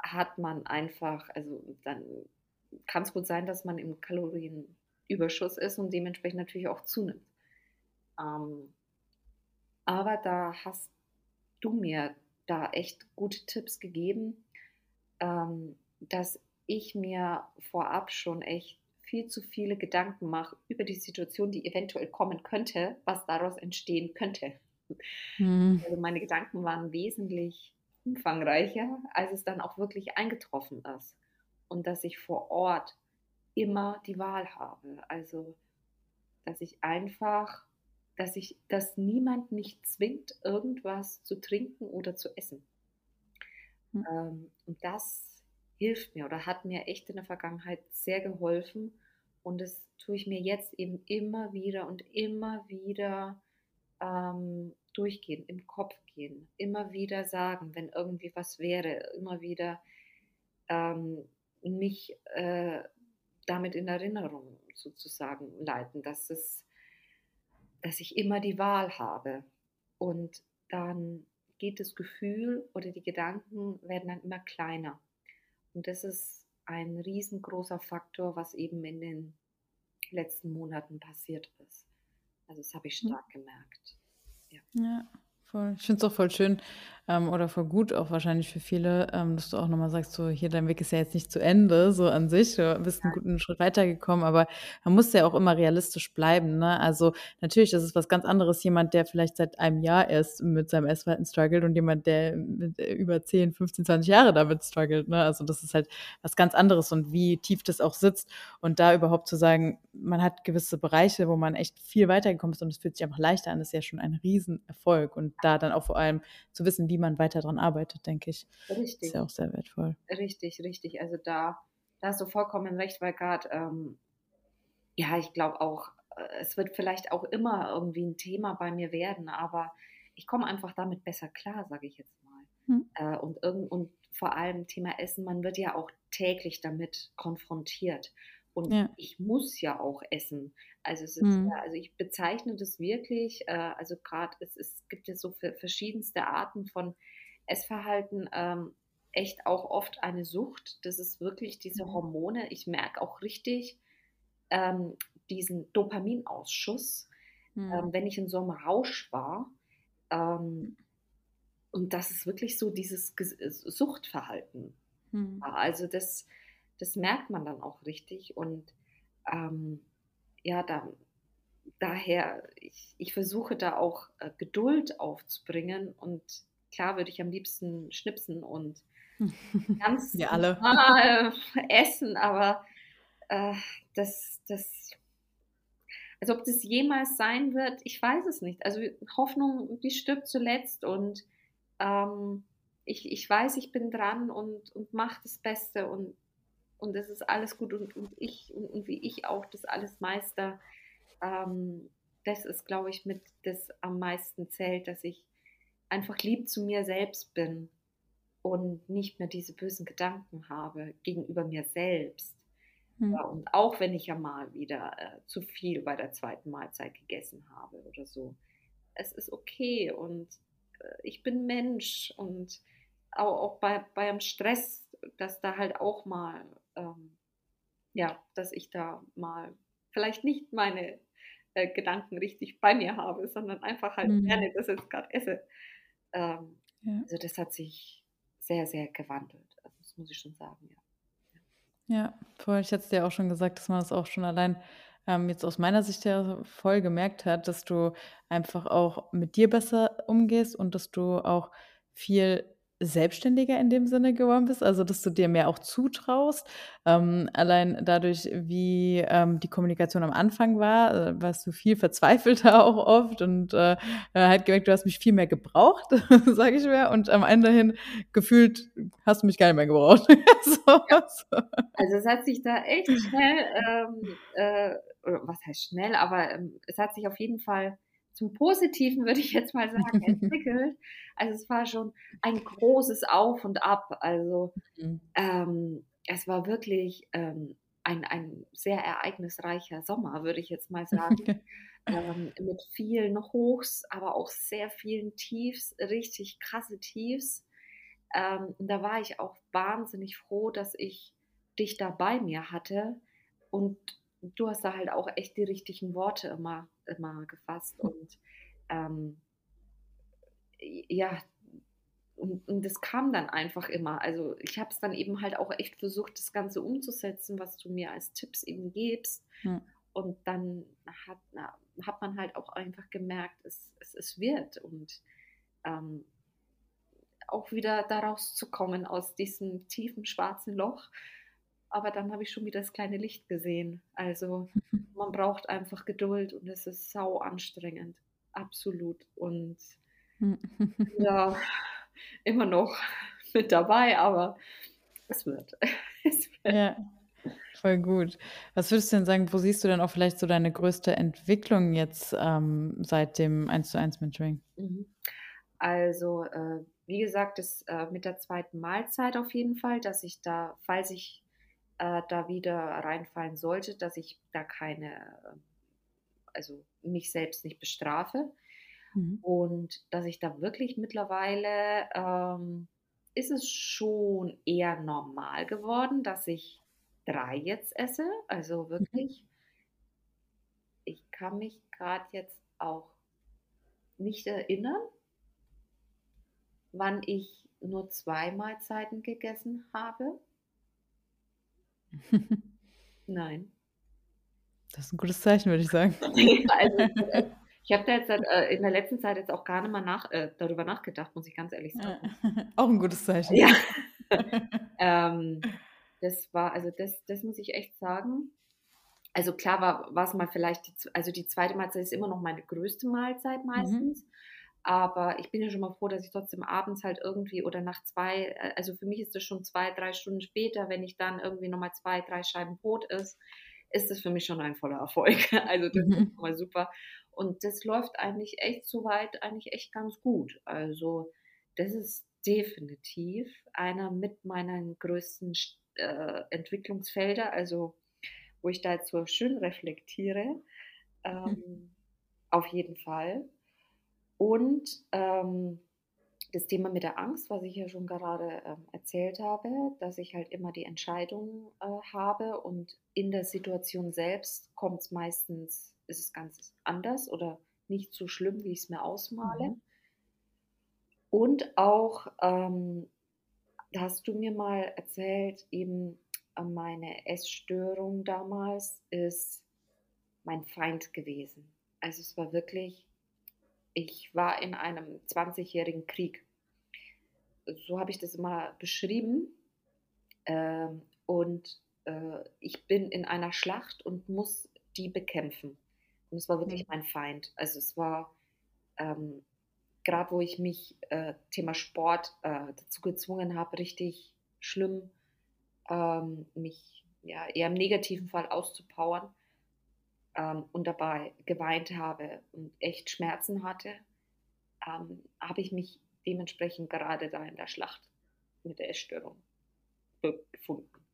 hat man einfach, also dann kann es gut sein, dass man im Kalorienüberschuss ist und dementsprechend natürlich auch zunimmt. Ähm, aber da hast du mir da echt gute Tipps gegeben, ähm, dass ich mir vorab schon echt viel zu viele Gedanken mache über die Situation, die eventuell kommen könnte, was daraus entstehen könnte. Mhm. Also meine Gedanken waren wesentlich umfangreicher, als es dann auch wirklich eingetroffen ist. Und dass ich vor Ort immer die Wahl habe. Also, dass ich einfach, dass ich, dass niemand mich zwingt, irgendwas zu trinken oder zu essen. Mhm. Ähm, und das hilft mir oder hat mir echt in der Vergangenheit sehr geholfen. Und das tue ich mir jetzt eben immer wieder und immer wieder ähm, durchgehen, im Kopf gehen, immer wieder sagen, wenn irgendwie was wäre, immer wieder ähm, mich äh, damit in Erinnerung sozusagen leiten, dass es, dass ich immer die Wahl habe. Und dann geht das Gefühl oder die Gedanken werden dann immer kleiner. Und das ist ein riesengroßer Faktor, was eben in den letzten Monaten passiert ist. Also das habe ich hm. stark gemerkt. Ja. ja voll. Ich finde es auch voll schön, ähm, oder voll gut auch wahrscheinlich für viele, ähm, dass du auch nochmal sagst, so hier, dein Weg ist ja jetzt nicht zu Ende, so an sich, du bist einen guten Schritt weitergekommen, aber man muss ja auch immer realistisch bleiben, ne? Also natürlich ist es was ganz anderes, jemand, der vielleicht seit einem Jahr erst mit seinem Essverhalten struggelt und jemand, der mit äh, über 10, 15, 20 Jahre damit struggelt, ne? Also das ist halt was ganz anderes und wie tief das auch sitzt und da überhaupt zu sagen, man hat gewisse Bereiche, wo man echt viel weitergekommen ist und es fühlt sich einfach leichter an, ist ja schon ein Riesenerfolg und da dann auch vor allem zu wissen, wie man weiter daran arbeitet, denke ich. Richtig. Ist ja auch sehr wertvoll. Richtig, richtig. Also da, da hast du vollkommen recht, weil gerade, ähm, ja, ich glaube auch, äh, es wird vielleicht auch immer irgendwie ein Thema bei mir werden, aber ich komme einfach damit besser klar, sage ich jetzt mal. Hm. Äh, und, und vor allem Thema Essen, man wird ja auch täglich damit konfrontiert. Und ja. ich muss ja auch essen. Also es ist mhm. ja, also ich bezeichne das wirklich, äh, also gerade es, es gibt ja so verschiedenste Arten von Essverhalten. Ähm, echt auch oft eine Sucht. Das ist wirklich diese Mhm. Hormone. Ich merke auch richtig ähm, diesen Dopaminausschuss, Mhm. ähm, wenn ich in so einem Rausch war. Ähm, und das ist wirklich so dieses Suchtverhalten. Mhm. Also das, das merkt man dann auch richtig. Und ähm, ja, da, daher, ich, ich versuche da auch äh, Geduld aufzubringen. Und klar würde ich am liebsten schnipsen und (laughs) ganz Wir alle. normal essen, aber äh, das, das, also ob das jemals sein wird, ich weiß es nicht. Also Hoffnung, die stirbt zuletzt und ähm, ich, ich weiß, ich bin dran und, und mache das Beste und, und es ist alles gut und, und ich und, und wie ich auch das alles meister. Ähm, das ist, glaube ich, mit das am meisten zählt, dass ich einfach lieb zu mir selbst bin und nicht mehr diese bösen Gedanken habe gegenüber mir selbst. Mhm. Ja, und auch wenn ich ja mal wieder äh, zu viel bei der zweiten Mahlzeit gegessen habe oder so, es ist okay und äh, ich bin Mensch und auch, auch bei, beim Stress, dass da halt auch mal, ähm, ja, dass ich da mal vielleicht nicht meine äh, Gedanken richtig bei mir habe, sondern einfach halt Mhm. gerne das jetzt gerade esse. Ähm, Ja. also das hat sich sehr, sehr gewandelt. Also das muss ich schon sagen, ja. Ja, voll. Ich hatte es dir auch schon gesagt, dass man das auch schon allein ähm, jetzt aus meiner Sicht ja voll gemerkt hat, dass du einfach auch mit dir besser umgehst und dass du auch viel selbstständiger in dem Sinne geworden bist, also dass du dir mehr auch zutraust. Ähm, allein dadurch, wie ähm, die Kommunikation am Anfang war, äh, warst du viel verzweifelter (laughs) auch oft und äh, äh, halt gemerkt, du hast mich viel mehr gebraucht, (laughs) sage ich mir, und am Ende hin gefühlt hast du mich gar nicht mehr gebraucht. (laughs) so, so. Also es hat sich da echt schnell, ähm, äh, was heißt schnell, aber ähm, es hat sich auf jeden Fall zum Positiven, würde ich jetzt mal sagen, (laughs) entwickelt. Also es war schon ein großes Auf und Ab. Also Mhm. ähm, es war wirklich ähm, ein, ein sehr ereignisreicher Sommer, würde ich jetzt mal sagen. (laughs) ähm, mit vielen Hochs, aber auch sehr vielen Tiefs, richtig krasse Tiefs. Ähm, und da war ich auch wahnsinnig froh, dass ich dich da bei mir hatte. Und du hast da halt auch echt die richtigen Worte immer, immer gefasst. Und ähm, ja, und, und das kam dann einfach immer. Also ich habe es dann eben halt auch echt versucht, das Ganze umzusetzen, was du mir als Tipps eben gibst. Ja. Und dann hat, na, hat man halt auch einfach gemerkt, es, es, es wird. Und ähm, auch wieder daraus zu kommen aus diesem tiefen schwarzen Loch. Aber dann habe ich schon wieder das kleine Licht gesehen. Also (laughs) man braucht einfach Geduld und es ist sau anstrengend. Absolut. Und ja, immer noch mit dabei, aber es wird. (laughs) Es wird. Ja, voll gut. Was würdest du denn sagen, wo siehst du denn auch vielleicht so deine größte Entwicklung jetzt ähm, seit dem 1 zu 1 Mentoring? Mhm. Also, äh, wie gesagt, das äh, mit der zweiten Mahlzeit auf jeden Fall, dass ich da, falls ich äh, da wieder reinfallen sollte, dass ich da keine, äh, also mich selbst nicht bestrafe. Mhm. Und dass ich da wirklich mittlerweile ähm, ist es schon eher normal geworden, dass ich drei jetzt esse. Also wirklich, ich kann mich gerade jetzt auch nicht erinnern, wann ich nur zwei Mahlzeiten gegessen habe. (laughs) Nein. Das ist ein gutes Zeichen, würde ich sagen. (laughs) also, äh, ich habe da jetzt äh, in der letzten Zeit jetzt auch gar nicht mal nach, äh, darüber nachgedacht, muss ich ganz ehrlich sagen. (laughs) Auch ein gutes Zeichen. Ja. ähm, das war, also das, das muss ich echt sagen. Also klar war, war es mal vielleicht, die, also die zweite Mahlzeit ist immer noch meine größte Mahlzeit meistens. Mhm. Aber ich bin ja schon mal froh, dass ich trotzdem abends halt irgendwie oder nach zwei, also für mich ist das schon zwei, drei Stunden später, wenn ich dann irgendwie nochmal zwei, drei Scheiben Brot ist, ist das für mich schon ein voller Erfolg. (laughs) Also das mhm. ist mal super. Und das läuft eigentlich echt soweit eigentlich echt ganz gut. Also das ist definitiv einer mit meinen größten äh, Entwicklungsfelder, also wo ich da jetzt so schön reflektiere. Ähm, mhm. Auf jeden Fall. Und ähm, das Thema mit der Angst, was ich ja schon gerade ähm, erzählt habe, dass ich halt immer die Entscheidung äh, habe und in der Situation selbst kommt es meistens, ist es ganz anders oder nicht so schlimm, wie ich es mir ausmale. Mhm. Und auch, ähm, hast du mir mal erzählt, eben äh, meine Essstörung damals ist mein Feind gewesen. Also es war wirklich ich war in einem 20-jährigen Krieg. So habe ich das immer beschrieben. Ähm, und äh, ich bin in einer Schlacht und muss die bekämpfen. Und es war wirklich mhm. mein Feind. Also es war ähm, gerade, wo ich mich äh, Thema Sport äh, dazu gezwungen habe, richtig schlimm, ähm, mich ja, eher im negativen Fall auszupowern ähm, und dabei geweint habe und echt Schmerzen hatte, ähm, habe ich mich dementsprechend gerade da in der Schlacht mit der Essstörung befunden.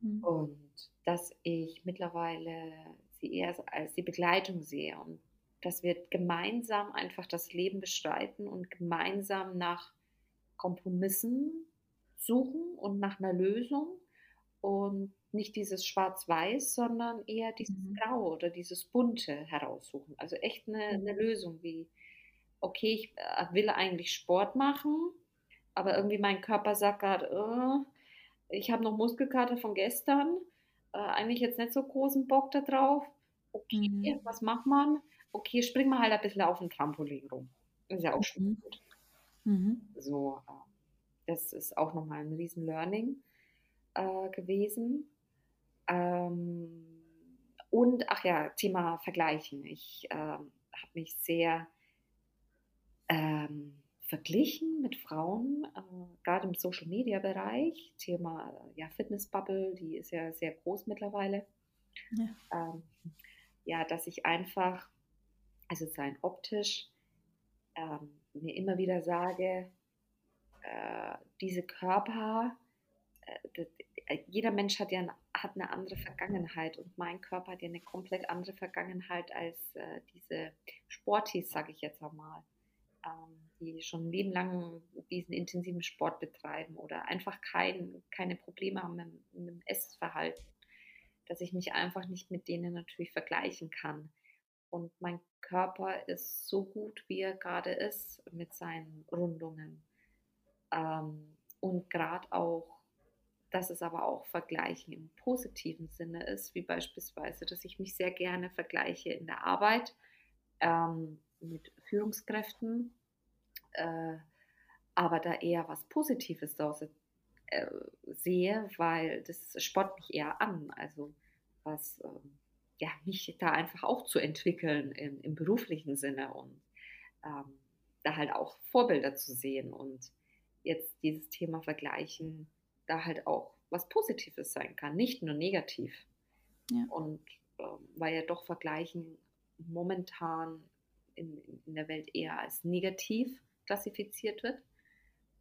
Mhm. Und dass ich mittlerweile sie eher als die Begleitung sehe und dass wir gemeinsam einfach das Leben bestreiten und gemeinsam nach Kompromissen suchen und nach einer Lösung und nicht dieses Schwarz-Weiß, sondern eher dieses mhm. Grau oder dieses Bunte heraussuchen. Also echt eine, eine mhm. Lösung wie, okay, ich äh, will eigentlich Sport machen, aber irgendwie mein Körper sagt gerade, oh, ich habe noch Muskelkater von gestern, äh, eigentlich jetzt nicht so großen Bock da drauf. Okay, mhm. was macht man? Okay, spring mal halt ein bisschen auf den Trampolin rum. Ist ja auch schon mhm. gut. Mhm. So, äh, das ist auch nochmal ein riesen Learning äh, gewesen. Ähm, und, ach ja, Thema Vergleichen. Ich ähm, habe mich sehr ähm, verglichen mit Frauen, äh, gerade im Social-Media-Bereich. Thema ja, Fitness-Bubble, die ist ja sehr groß mittlerweile. Ja, ähm, ja dass ich einfach, also sein optisch, ähm, mir immer wieder sage, äh, diese Körper, äh, äh, jeder Mensch hat ja hat eine andere Vergangenheit und mein Körper hat ja eine komplett andere Vergangenheit als äh, diese Sportis, sage ich jetzt einmal, ähm, die schon ein Leben lang diesen intensiven Sport betreiben oder einfach kein, keine Probleme haben mit, mit dem Essverhalten, dass ich mich einfach nicht mit denen natürlich vergleichen kann. Und mein Körper ist so gut, wie er gerade ist, mit seinen Rundungen. Ähm, und gerade auch dass es aber auch Vergleichen im positiven Sinne ist, wie beispielsweise, dass ich mich sehr gerne vergleiche in der Arbeit ähm, mit Führungskräften, äh, aber da eher was Positives daraus äh, sehe, weil das spott mich eher an, also was äh, ja, mich da einfach auch zu entwickeln im, im beruflichen Sinne und ähm, da halt auch Vorbilder zu sehen. Und jetzt dieses Thema Vergleichen da halt auch was Positives sein kann, nicht nur negativ. Ja. Und ähm, weil ja doch Vergleichen momentan in, in der Welt eher als negativ klassifiziert wird,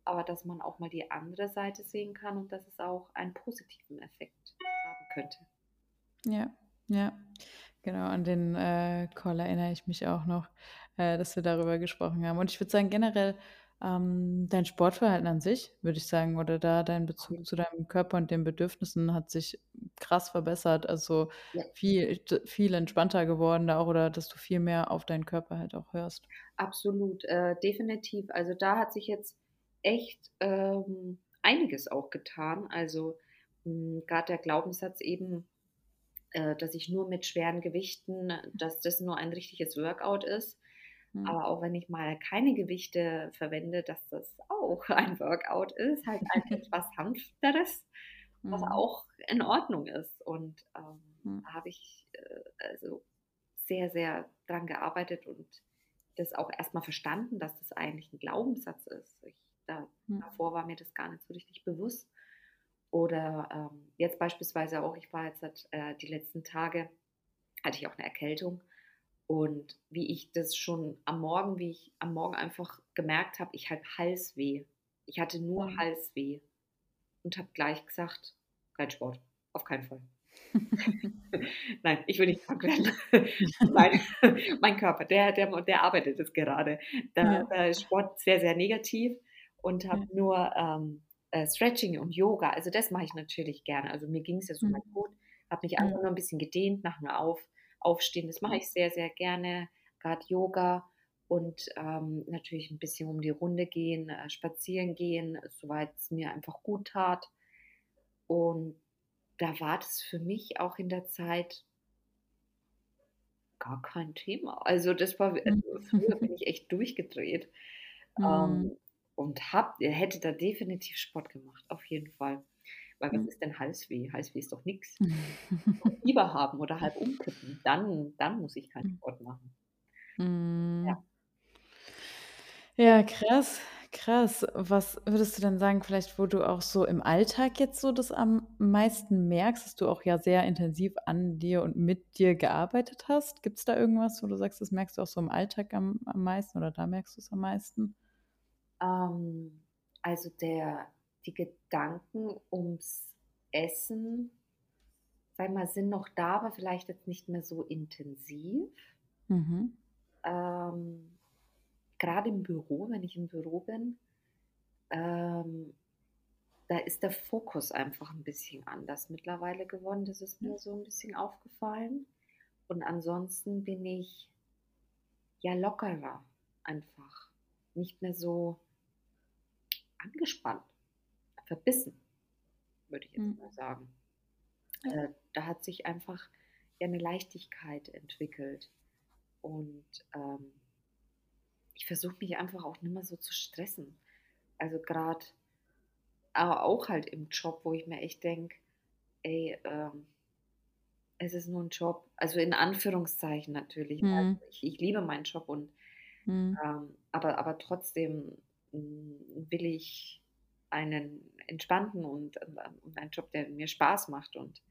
aber dass man auch mal die andere Seite sehen kann und dass es auch einen positiven Effekt haben könnte. Ja, ja. Genau, an den äh, Call erinnere ich mich auch noch, äh, dass wir darüber gesprochen haben. Und ich würde sagen, generell ähm, dein Sportverhalten an sich, würde ich sagen, oder da dein Bezug zu deinem Körper und den Bedürfnissen hat sich krass verbessert. Also ja. viel, viel entspannter geworden da auch oder dass du viel mehr auf deinen Körper halt auch hörst. Absolut, äh, definitiv. Also da hat sich jetzt echt ähm, einiges auch getan. Also hm, gerade der Glaubenssatz eben, äh, dass ich nur mit schweren Gewichten, dass das nur ein richtiges Workout ist Mhm. Aber auch wenn ich mal keine Gewichte verwende, dass das auch (laughs) ein Workout ist, halt ein (laughs) etwas sanfteres, was mhm. auch in Ordnung ist. Und ähm, mhm. da habe ich äh, also sehr, sehr dran gearbeitet und das auch erstmal verstanden, dass das eigentlich ein Glaubenssatz ist. Ich, da, mhm. Davor war mir das gar nicht so richtig bewusst. Oder ähm, jetzt beispielsweise auch, ich war jetzt äh, die letzten Tage, hatte ich auch eine Erkältung und wie ich das schon am Morgen, wie ich am Morgen einfach gemerkt habe, ich habe Halsweh. Ich hatte nur mhm. Halsweh und habe gleich gesagt, kein Sport, auf keinen Fall. (laughs) Nein, ich will nicht krank werden. (laughs) mein, (laughs) mein Körper, der, der, der arbeitet es gerade. Da, ja. ist Sport sehr, sehr negativ und habe ja. nur ähm, äh, Stretching und Yoga. Also das mache ich natürlich gerne. Also mir ging es ja so mhm. gut. Habe mich einfach nur ein bisschen gedehnt nach einem Auf, Aufstehen. Das mache ich sehr, sehr gerne. Gerade Yoga und ähm, natürlich ein bisschen um die Runde gehen, äh, spazieren gehen, soweit es mir einfach gut tat. Und da war das für mich auch in der Zeit gar kein Thema. Also das war, also früher bin (laughs) ich echt durchgedreht mhm. ähm, und hab, hätte da definitiv Sport gemacht, auf jeden Fall. Weil was mhm. ist denn Halsweh? Halsweh ist doch nichts. (laughs) Fieber haben oder halb umkippen, dann, dann muss ich keinen hm. Sport machen. Mhm. Ja. Ja, krass. Krass. Was würdest du denn sagen, vielleicht, wo du auch so im Alltag jetzt so das am meisten merkst, dass du auch ja sehr intensiv an dir und mit dir gearbeitet hast? Gibt es da irgendwas, wo du sagst, das merkst du auch so im Alltag am, am meisten oder da merkst du es am meisten? Ähm, also der, die Gedanken ums Essen, sag mal, sind noch da, aber vielleicht jetzt nicht mehr so intensiv. Mhm. Ähm, gerade im Büro, wenn ich im Büro bin, ähm, da ist der Fokus einfach ein bisschen anders mittlerweile geworden. Das ist mir so ein bisschen aufgefallen. Und ansonsten bin ich ja lockerer einfach. Nicht mehr so angespannt, verbissen, würde ich jetzt mhm. mal sagen. Äh, da hat sich einfach ja eine Leichtigkeit entwickelt. Und ähm, ich versuche mich einfach auch nicht mehr so zu stressen. Also gerade auch halt im Job, wo ich mir echt denke, ey, ähm, es ist nur ein Job, also in Anführungszeichen natürlich. Mhm. Ich, ich, liebe meinen Job und mhm. ähm, aber, aber trotzdem mm, will ich einen entspannten und, und einen Job, der mir Spaß macht und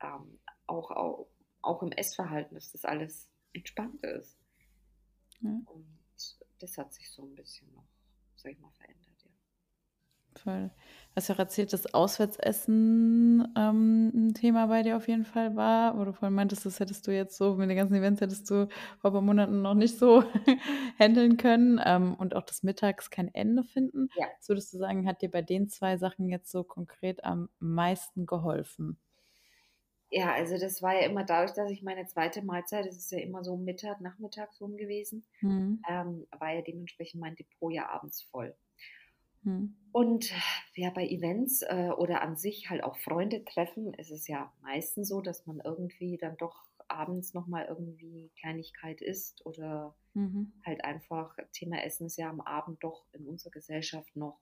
ähm, auch, auch, auch im Essverhalten, dass das alles entspannt ist. Mhm. Und das hat sich so ein bisschen noch, sag ich mal, verändert. Voll. Hast ja auch erzählt, dass Auswärtsessen ähm, ein Thema bei dir auf jeden Fall war, wo du vorhin meintest, das hättest du jetzt so mit den ganzen Events hättest du vor ein paar Monaten noch nicht so (laughs) handeln können ähm, und auch das Mittags kein Ende finden. Ja. Was würdest du sagen, hat dir bei den zwei Sachen jetzt so konkret am meisten geholfen? Ja, also das war ja immer dadurch, dass ich meine zweite Mahlzeit, das ist ja immer so Mittag, Nachmittags rum gewesen, mhm. ähm, war ja dementsprechend mein Depot ja abends voll. Mhm. Und ja, bei Events äh, oder an sich halt auch Freunde treffen, ist es ja meistens so, dass man irgendwie dann doch abends nochmal irgendwie Kleinigkeit isst oder mhm. halt einfach, Thema Essen ist ja am Abend doch in unserer Gesellschaft noch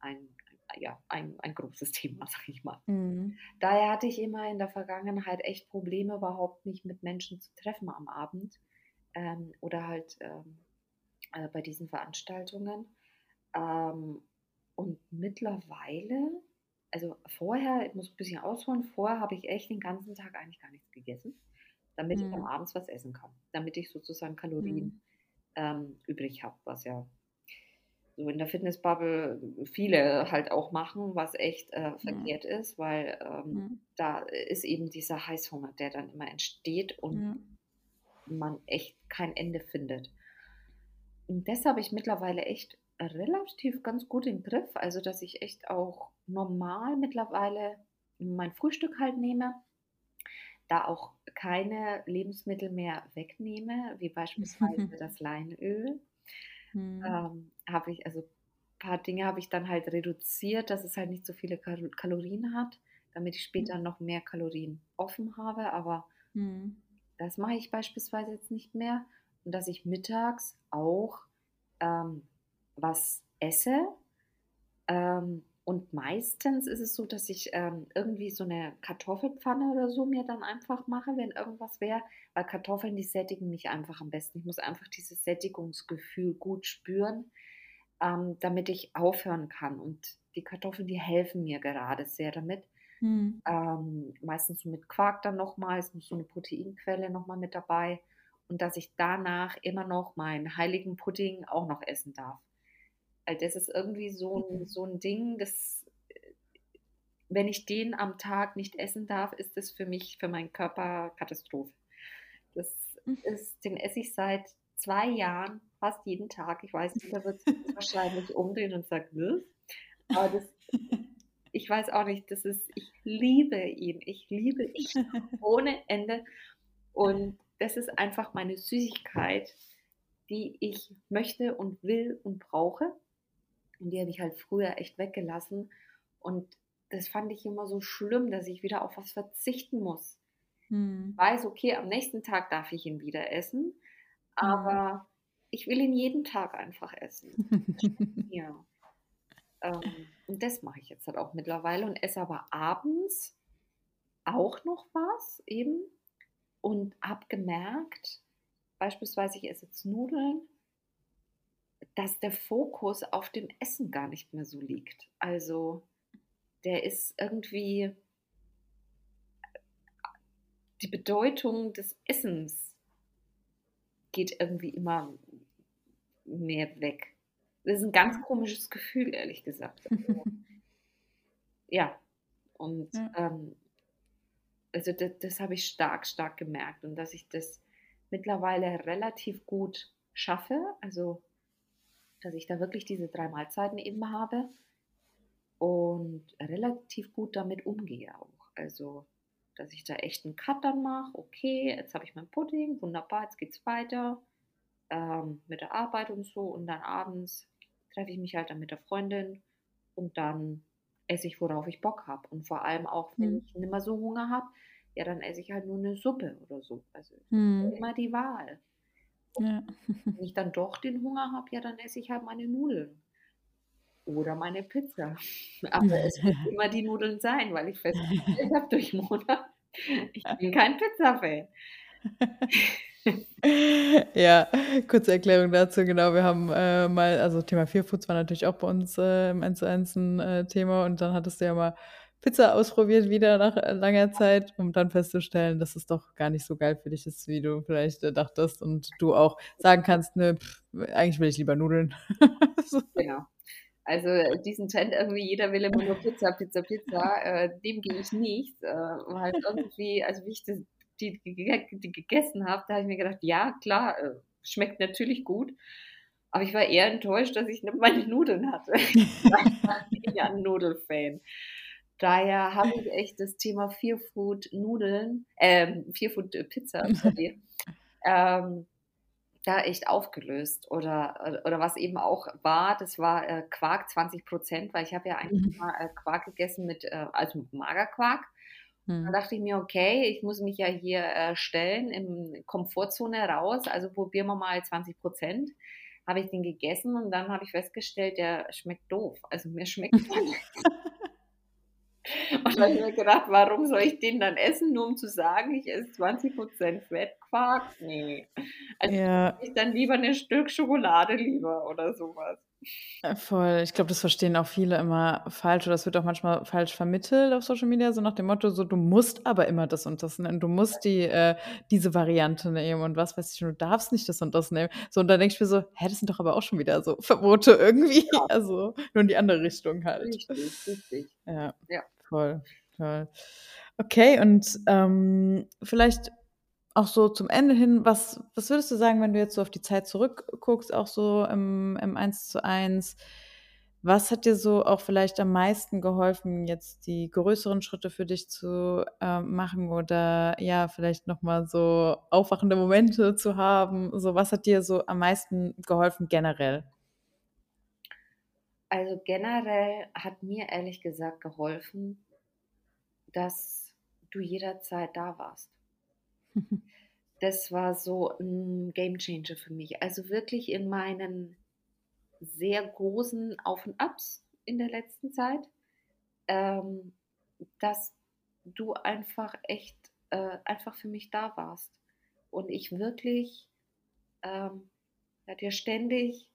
ein, ja, ein, ein großes Thema, (laughs) sag ich mal. Mhm. Daher hatte ich immer in der Vergangenheit echt Probleme, überhaupt mich mit Menschen zu treffen am Abend ähm, oder halt ähm, äh, bei diesen Veranstaltungen. Ähm, und mittlerweile, also vorher, ich muss ein bisschen ausholen, vorher habe ich echt den ganzen Tag eigentlich gar nichts gegessen, damit mhm. ich am Abend was essen kann, damit ich sozusagen Kalorien mhm. Ähm, übrig habe, was ja so in der Fitnessbubble viele halt auch machen, was echt äh, verkehrt ja. ist, weil ähm, mhm. da ist eben dieser Heißhunger, der dann immer entsteht und ja. man echt kein Ende findet. Und das habe ich mittlerweile echt relativ ganz gut im Griff, also dass ich echt auch normal mittlerweile mein Frühstück halt nehme, da auch keine Lebensmittel mehr wegnehme, wie beispielsweise (laughs) das Leinöl Mhm. Ähm, habe ich, also ein paar Dinge habe ich dann halt reduziert, dass es halt nicht so viele Kal Kalorien hat, damit ich hm. später noch mehr Kalorien offen habe. Aber mhm. das mache ich beispielsweise jetzt nicht mehr. Und dass ich mittags auch ähm, was esse. Ähm, und meistens ist es so, dass ich ähm, irgendwie so eine Kartoffelpfanne oder so mir dann einfach mache, wenn irgendwas wäre, weil Kartoffeln, die sättigen mich einfach am besten. Ich muss einfach dieses Sättigungsgefühl gut spüren, ähm, damit ich aufhören kann. Und die Kartoffeln, die helfen mir gerade sehr damit. Hm. Ähm, meistens so mit Quark dann nochmal, ist so eine Proteinquelle nochmal mit dabei. Und dass ich danach immer noch meinen heiligen Pudding auch noch essen darf. Weil das ist irgendwie so ein, mhm. so ein Ding, das wenn ich den am Tag nicht essen darf, ist das für mich, für meinen Körper Katastrophe. Das mhm. ist, den esse ich seit zwei Jahren, fast jeden Tag. Ich weiß nicht, da wird es (laughs) wahrscheinlich umdrehen und sagt, was? Aber das, ich weiß auch nicht, das ist, ich liebe ihn. Ich liebe ihn (laughs) ohne Ende. Und das ist einfach meine Süßigkeit, die ich möchte und will und brauche. Und die habe ich halt früher echt weggelassen. Und das fand ich immer so schlimm, dass ich wieder auf was verzichten muss. Hm. Ich weiß, okay, am nächsten Tag darf ich ihn wieder essen, aber hm. ich will ihn jeden Tag einfach essen. (laughs) ja. Ähm, und das mache ich jetzt halt auch mittlerweile und esse aber abends auch noch was eben und habe gemerkt, beispielsweise ich esse jetzt Nudeln, dass der Fokus auf dem Essen gar nicht mehr so liegt. Also der ist irgendwie die Bedeutung des Essens geht irgendwie immer mehr weg. Das ist ein ganz komisches Gefühl, ehrlich gesagt. Also, (laughs) ja, und ja. Ähm, also das, das habe ich stark, stark gemerkt und dass ich das mittlerweile relativ gut schaffe, also dass ich da wirklich diese drei Mahlzeiten eben habe und relativ gut damit umgehe auch. Also, dass ich da echt einen Cut dann mache, okay, jetzt habe ich mein Pudding, wunderbar, jetzt geht es weiter ähm, mit der Arbeit und so und dann abends treffe ich mich halt dann mit der Freundin und dann esse ich, worauf ich Bock habe. Und vor allem auch, wenn hm. ich nicht mehr so Hunger habe, ja, dann esse ich halt nur eine Suppe oder so. Also hm. immer die Wahl. Ja. wenn ich dann doch den Hunger habe, ja, dann esse ich halt meine Nudeln. Oder meine Pizza. (laughs) Aber es wird immer die Nudeln sein, weil ich festgestellt (laughs) habe durch Monat, ich bin kein Pizza-Fan. ja, kurze Erklärung dazu, genau. Wir haben äh, mal, also Thema Fearfoods war natürlich auch bei uns äh, im 1 zu 1 ein äh, Thema und dann hattest du ja mal Pizza ausprobiert wieder nach äh, langer Zeit, um dann festzustellen, dass es doch gar nicht so geil für dich ist, wie du vielleicht äh, dachtest und du auch sagen kannst, ne, pff, eigentlich will ich lieber Nudeln. (laughs) so. Genau. Also diesen Trend irgendwie, jeder will immer nur Pizza, Pizza, Pizza, äh, dem gehe ich nicht. Äh, halt irgendwie, also wie ich das die, die, gegessen habe, da habe ich mir gedacht, ja, klar, äh, schmeckt natürlich gut. Aber ich war eher enttäuscht, dass ich meine Nudeln hatte. (laughs) ich war ja ein Nudelfan. Daher habe ich echt das Thema Fearfood Nudeln, ähm, Fearfood Pizza, (laughs) sorry, ähm, da echt aufgelöst. Oder, oder was eben auch war, das war äh, Quark 20 Prozent, weil ich habe ja eigentlich mhm. mal äh, Quark gegessen mit, äh, also Magerquark. Hm. Dann dachte ich mir, okay, ich muss mich ja hier äh, stellen, in Komfortzone raus, also probieren wir mal 20 Prozent. Habe ich den gegessen und dann habe ich festgestellt, der schmeckt doof. Also mir schmeckt (laughs) Und dann habe ich mir gedacht, warum soll ich den dann essen, nur um zu sagen, ich esse 20% Fettquark? Nee. Also ja. ich dann lieber ein Stück Schokolade lieber oder sowas. Voll. Ich glaube, das verstehen auch viele immer falsch oder das wird auch manchmal falsch vermittelt auf Social Media, so nach dem Motto, so du musst aber immer das und das nehmen, du musst die, äh, diese Variante nehmen und was weiß ich, du darfst nicht das und das nehmen. So, und dann denke ich mir so, hä, das sind doch aber auch schon wieder so Verbote irgendwie. Ja. Also nur in die andere Richtung halt. Richtig, richtig. Ja, ja. Voll, voll. Okay, und ähm, vielleicht auch so zum Ende hin, was, was würdest du sagen, wenn du jetzt so auf die Zeit zurückguckst, auch so im, im 1 zu 1? Was hat dir so auch vielleicht am meisten geholfen, jetzt die größeren Schritte für dich zu äh, machen oder ja, vielleicht nochmal so aufwachende Momente zu haben? So, was hat dir so am meisten geholfen generell? Also generell hat mir ehrlich gesagt geholfen, dass du jederzeit da warst. (laughs) das war so ein Game Changer für mich. Also wirklich in meinen sehr großen Auf und Abs in der letzten Zeit, ähm, dass du einfach echt äh, einfach für mich da warst und ich wirklich ähm, ja, dir ständig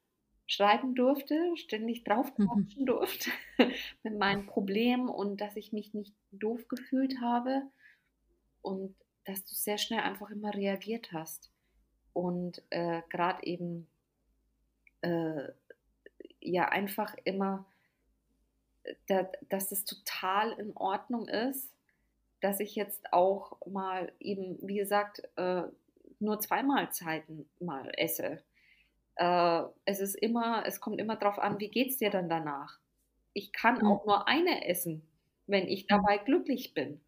schreiben durfte, ständig draufquatschen mhm. durfte (laughs) mit meinen Problemen und dass ich mich nicht doof gefühlt habe und dass du sehr schnell einfach immer reagiert hast. Und äh, gerade eben, äh, ja, einfach immer da, dass es total in Ordnung ist, dass ich jetzt auch mal eben, wie gesagt, äh, nur zwei Mahlzeiten mal esse. Äh, es ist immer, es kommt immer darauf an, wie geht es dir dann danach? Ich kann auch nur eine essen, wenn ich dabei glücklich bin.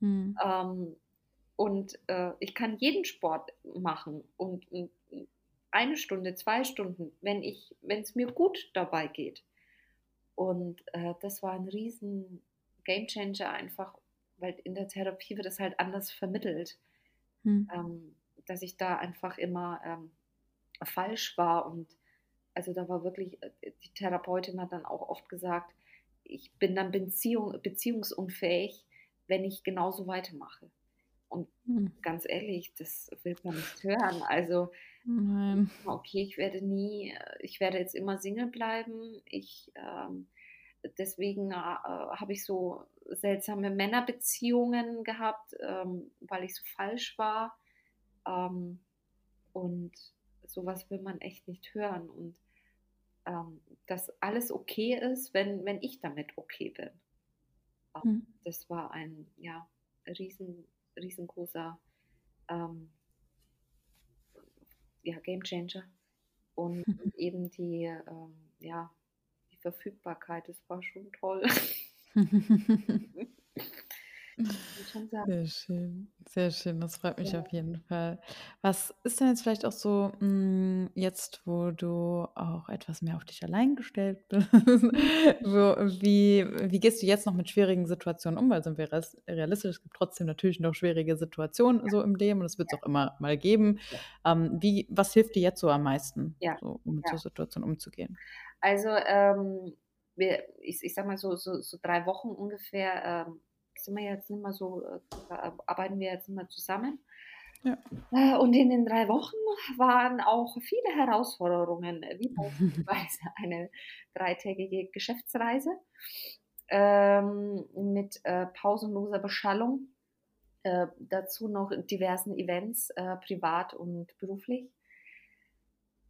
Mhm. Ähm, und äh, ich kann jeden Sport machen und, und eine Stunde, zwei Stunden, wenn ich, wenn es mir gut dabei geht. Und äh, das war ein riesen Gamechanger einfach, weil in der Therapie wird es halt anders vermittelt, hm. ähm, dass ich da einfach immer ähm, falsch war und also da war wirklich, äh, die Therapeutin hat dann auch oft gesagt, ich bin dann Beziehung, beziehungsunfähig, wenn ich genauso weitermache. Und hm. ganz ehrlich, das will man nicht hören. Also, Nein. okay, ich werde nie, ich werde jetzt immer Single bleiben. Ich, ähm, deswegen äh, habe ich so seltsame Männerbeziehungen gehabt, ähm, weil ich so falsch war. Ähm, und sowas will man echt nicht hören. Und ähm, dass alles okay ist, wenn, wenn ich damit okay bin. Hm. Das war ein, ja, riesen riesengroßer ähm, ja, Game Changer. Und eben die, ähm, ja, die Verfügbarkeit, das war schon toll. (laughs) (laughs) Sehr schön, sehr schön. Das freut mich ja. auf jeden Fall. Was ist denn jetzt vielleicht auch so, hm, jetzt, wo du auch etwas mehr auf dich allein gestellt bist, (laughs) wo, wie, wie gehst du jetzt noch mit schwierigen Situationen um? Weil sind wir realistisch, es gibt trotzdem natürlich noch schwierige Situationen ja. so im Leben und es wird es ja. auch immer mal geben. Ähm, wie, was hilft dir jetzt so am meisten, so, um mit so Situationen umzugehen? Also, ähm, wir, ich, ich sag mal so, so, so drei Wochen ungefähr ähm, sind wir jetzt nicht mehr so, äh, arbeiten wir jetzt nicht mehr zusammen. Ja. Äh, und in den drei Wochen waren auch viele Herausforderungen, wie beispielsweise (laughs) eine dreitägige Geschäftsreise ähm, mit äh, pausenloser Beschallung, äh, dazu noch diversen Events, äh, privat und beruflich.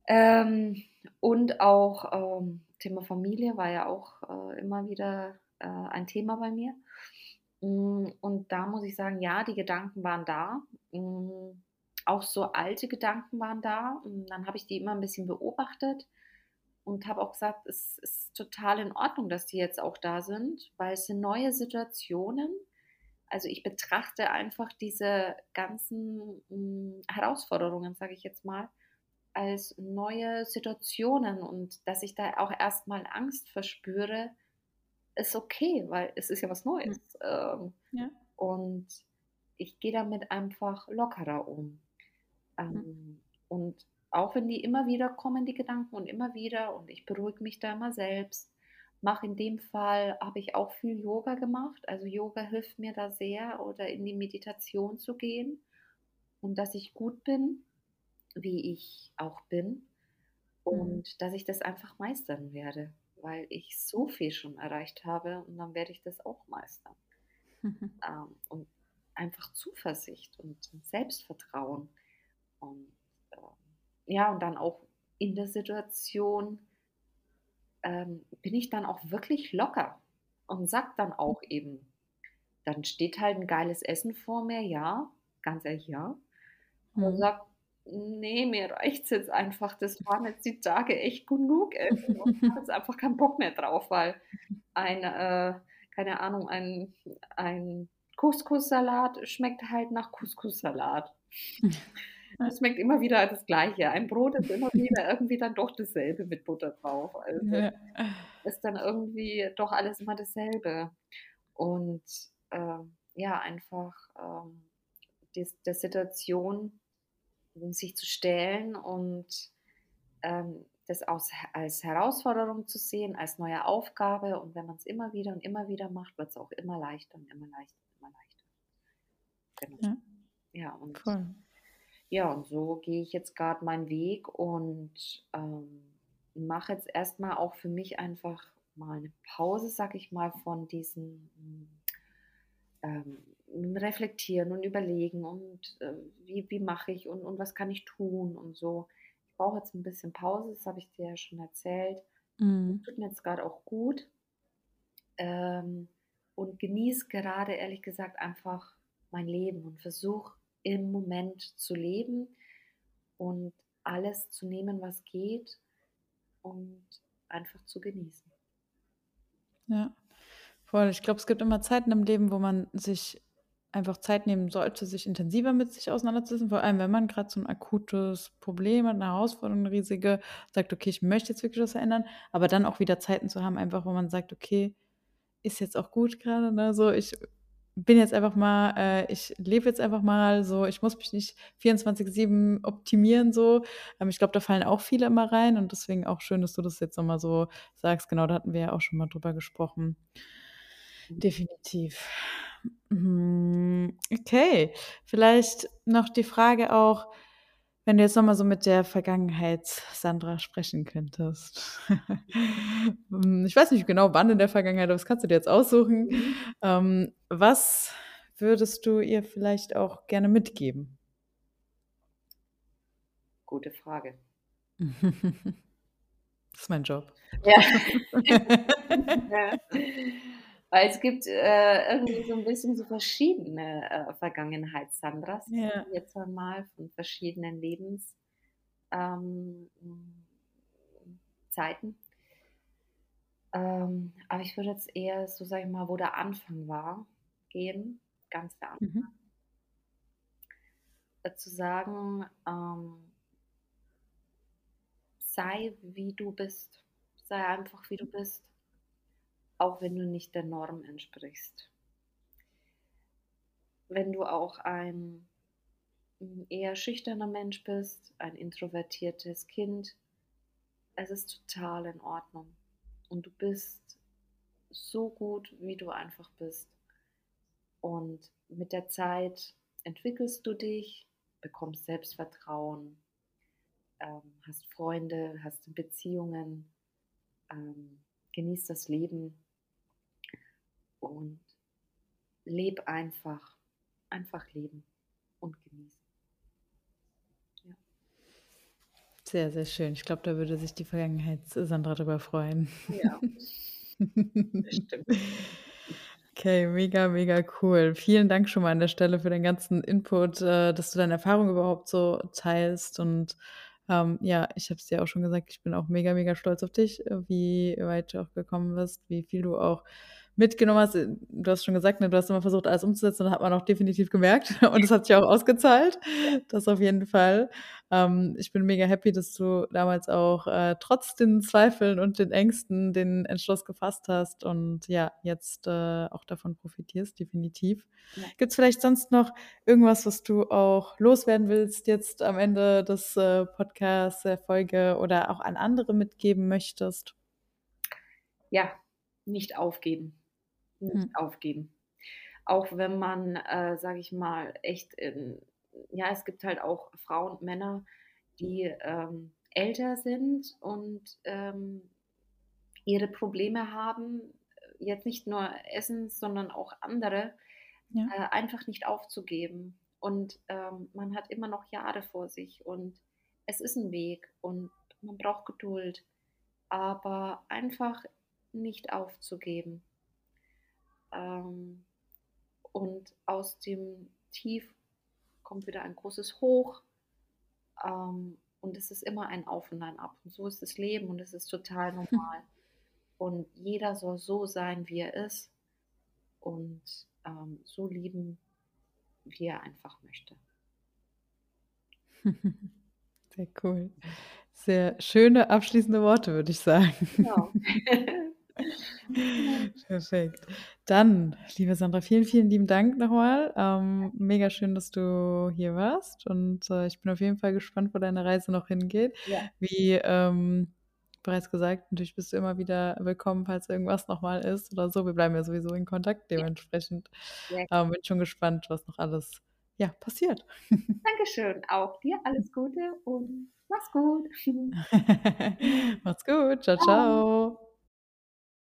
Ähm, und auch ähm, Thema Familie war ja auch äh, immer wieder ein Thema bei mir. Mm, und da muss ich sagen, ja, die Gedanken waren da. Mm, auch so alte Gedanken waren da. Und dann habe ich die immer ein bisschen beobachtet und habe auch gesagt, es ist total in Ordnung, dass die jetzt auch da sind, weil es sind neue Situationen. Also ich betrachte einfach diese ganzen mm, Herausforderungen, sage ich jetzt mal, als neue Situationen und dass ich da auch erstmal Angst verspüre, ist okay, weil es ist ja was Neues. Ähm, ja. Und ich gehe damit einfach lockerer um. Ähm. Und auch wenn die immer wieder kommen, die Gedanken und immer wieder, und ich beruhige mich da immer selbst, mache in dem Fall, habe ich auch viel Yoga gemacht. Also Yoga hilft mir da sehr oder in die Meditation zu gehen und dass ich gut bin, wie ich auch bin mhm. und mhm. dass ich das einfach meistern werde weil ich so viel schon erreicht habe und dann werde ich das auch meistern. (laughs) ähm, und einfach Zuversicht und Selbstvertrauen. Und äh, ja, und dann auch in der Situation ähm, bin ich dann auch wirklich locker und sag dann auch eben, dann steht halt ein geiles Essen vor mir, ja, ganz ehrlich, ja. Und mhm. sagt, nee, mir reicht es jetzt einfach. Das waren jetzt die Tage echt genug. ich habe jetzt einfach keinen Bock mehr drauf, weil ein, äh, keine Ahnung, ein, ein Couscous-Salat schmeckt halt nach Couscous-Salat. Es schmeckt immer wieder das Gleiche. Ein Brot ist immer wieder irgendwie dann doch dasselbe mit Butter drauf. Also ja. ist dann irgendwie doch alles immer dasselbe. Und äh, ja, einfach ähm, die, der Situation sich zu stellen und ähm, das aus, als Herausforderung zu sehen, als neue Aufgabe. Und wenn man es immer wieder und immer wieder macht, wird es auch immer leichter und immer leichter und immer leichter. Genau. Ja, ja und, cool. ja, und so gehe ich jetzt gerade meinen Weg und ähm, mache jetzt erstmal auch für mich einfach mal eine Pause, sag ich mal, von diesen ähm, reflektieren und überlegen und äh, wie, wie mache ich und, und was kann ich tun und so. Ich brauche jetzt ein bisschen Pause, das habe ich dir ja schon erzählt. Mhm. Tut mir jetzt gerade auch gut. ähm, und genieße gerade ehrlich gesagt einfach mein Leben und versuche im Moment zu leben und alles zu nehmen, was geht und einfach zu genießen. Ja, voll. Ich glaube, es gibt immer Zeiten im Leben, wo man sich einfach Zeit nehmen sollte, sich intensiver mit sich auseinanderzusetzen, vor allem wenn man gerade so ein akutes Problem hat, eine Herausforderung, eine riesige, sagt: „Okay, ich möchte jetzt wirklich was verändern“, aber dann auch wieder Zeiten zu haben, einfach wo man sagt: „Okay, ist jetzt auch gut gerade, ne, so ich bin jetzt einfach mal äh, ich lebe jetzt einfach mal so, ich muss mich nicht 24/7 optimieren so. Ähm, ich glaube, da fallen auch viele immer rein und deswegen auch schön, dass du das jetzt noch mal so sagst. Genau, da hatten wir ja auch schon mal drüber gesprochen. Mhm. Definitiv. Mhm, okay, vielleicht noch die Frage auch, wenn du jetzt noch mal so mit der Vergangenheits-Sandra sprechen könntest. (laughs) Hm, ich weiß nicht genau, wann in der Vergangenheit, aber das kannst du dir jetzt aussuchen. Mhm. Ähm, was würdest du ihr vielleicht auch gerne mitgeben? Gute Frage. (laughs) Das ist mein Job. Ja. (laughs) Ja. Weil es gibt, äh, irgendwie so 'n bisschen so verschiedene, äh, Vergangenheits-Sandras, Ja. jetzt einmal von verschiedenen Lebens ähm, hm. Ähm, aber ich würde jetzt eher so, sage ich mal, wo der Anfang war, gehen, ganz der Anfang. Mhm. Äh, zu sagen, ähm sei, wie du bist. Sei einfach, wie du bist, auch wenn du nicht der Norm entsprichst. Wenn du auch ein, eher schüchterner Mensch bist, ein introvertiertes Kind, es ist total in Ordnung. Und du bist so gut, wie du einfach bist. Und mit der Zeit entwickelst du dich, bekommst Selbstvertrauen, ähm, hast Freunde, hast Beziehungen, ähm, genießt das Leben und lebe einfach. Einfach leben und genießen. Ja. Sehr, sehr schön. Ich glaube, da würde sich die Vergangenheits-Sandra drüber freuen. Ja. (laughs) Bestimmt. Okay, mega, mega cool. Vielen Dank schon mal an der Stelle für den ganzen Input, äh, dass du deine Erfahrung überhaupt so teilst und, ähm, ja, ich habe es dir auch schon gesagt, ich bin auch mega, mega stolz auf dich, äh, wie weit du auch gekommen bist, wie viel du auch mitgenommen hast. Äh, du hast schon gesagt, ne, du hast immer versucht, alles umzusetzen und hat man auch definitiv gemerkt (laughs) und das hat sich auch ausgezahlt. Das auf jeden Fall. Ähm, ich bin mega happy, dass du damals auch, äh, trotz den Zweifeln und den Ängsten den Entschluss gefasst hast und ja, jetzt, äh, auch davon profitierst, definitiv. Ja. Gibt's vielleicht sonst noch irgendwas, was du auch loswerden willst jetzt am Ende des, äh, Podcasts, der Folge oder auch an andere mitgeben möchtest? Ja, nicht aufgeben. Nicht Mhm. aufgeben. Auch wenn man, äh, sage ich mal, echt in ja, es gibt halt auch Frauen, Männer, die, ähm, älter sind und, ähm, ihre Probleme haben, jetzt nicht nur Essen, sondern auch andere, Ja. äh, einfach nicht aufzugeben. Und, ähm, man hat immer noch Jahre vor sich und es ist 'n Weg und man braucht Geduld, aber einfach nicht aufzugeben. Ähm, und aus dem Tief kommt wieder ein großes Hoch. Ähm, und es ist immer ein Auf und ein Ab. Und so ist das Leben und es ist total normal. Und jeder soll so sein, wie er ist und, ähm, so lieben, wie er einfach möchte. (laughs) Sehr cool. Sehr schöne abschließende Worte, würde ich sagen. Genau. (laughs) Perfekt. Dann, liebe Sandra, vielen, vielen lieben Dank noch mal. Ähm, mega schön, dass du hier warst und, äh, ich bin auf jeden Fall gespannt, wo deine Reise noch hingeht. Ja. Wie, ähm, bereits gesagt, natürlich bist du immer wieder willkommen, falls irgendwas noch mal ist oder so. Wir bleiben ja sowieso in Kontakt Ja. dementsprechend. Sehr Ähm, bin schon gespannt, was noch alles, ja, passiert. (laughs) Dankeschön. Auch dir alles Gute und mach's gut. (laughs) Mach's gut. Tschau, Tschau. tschau.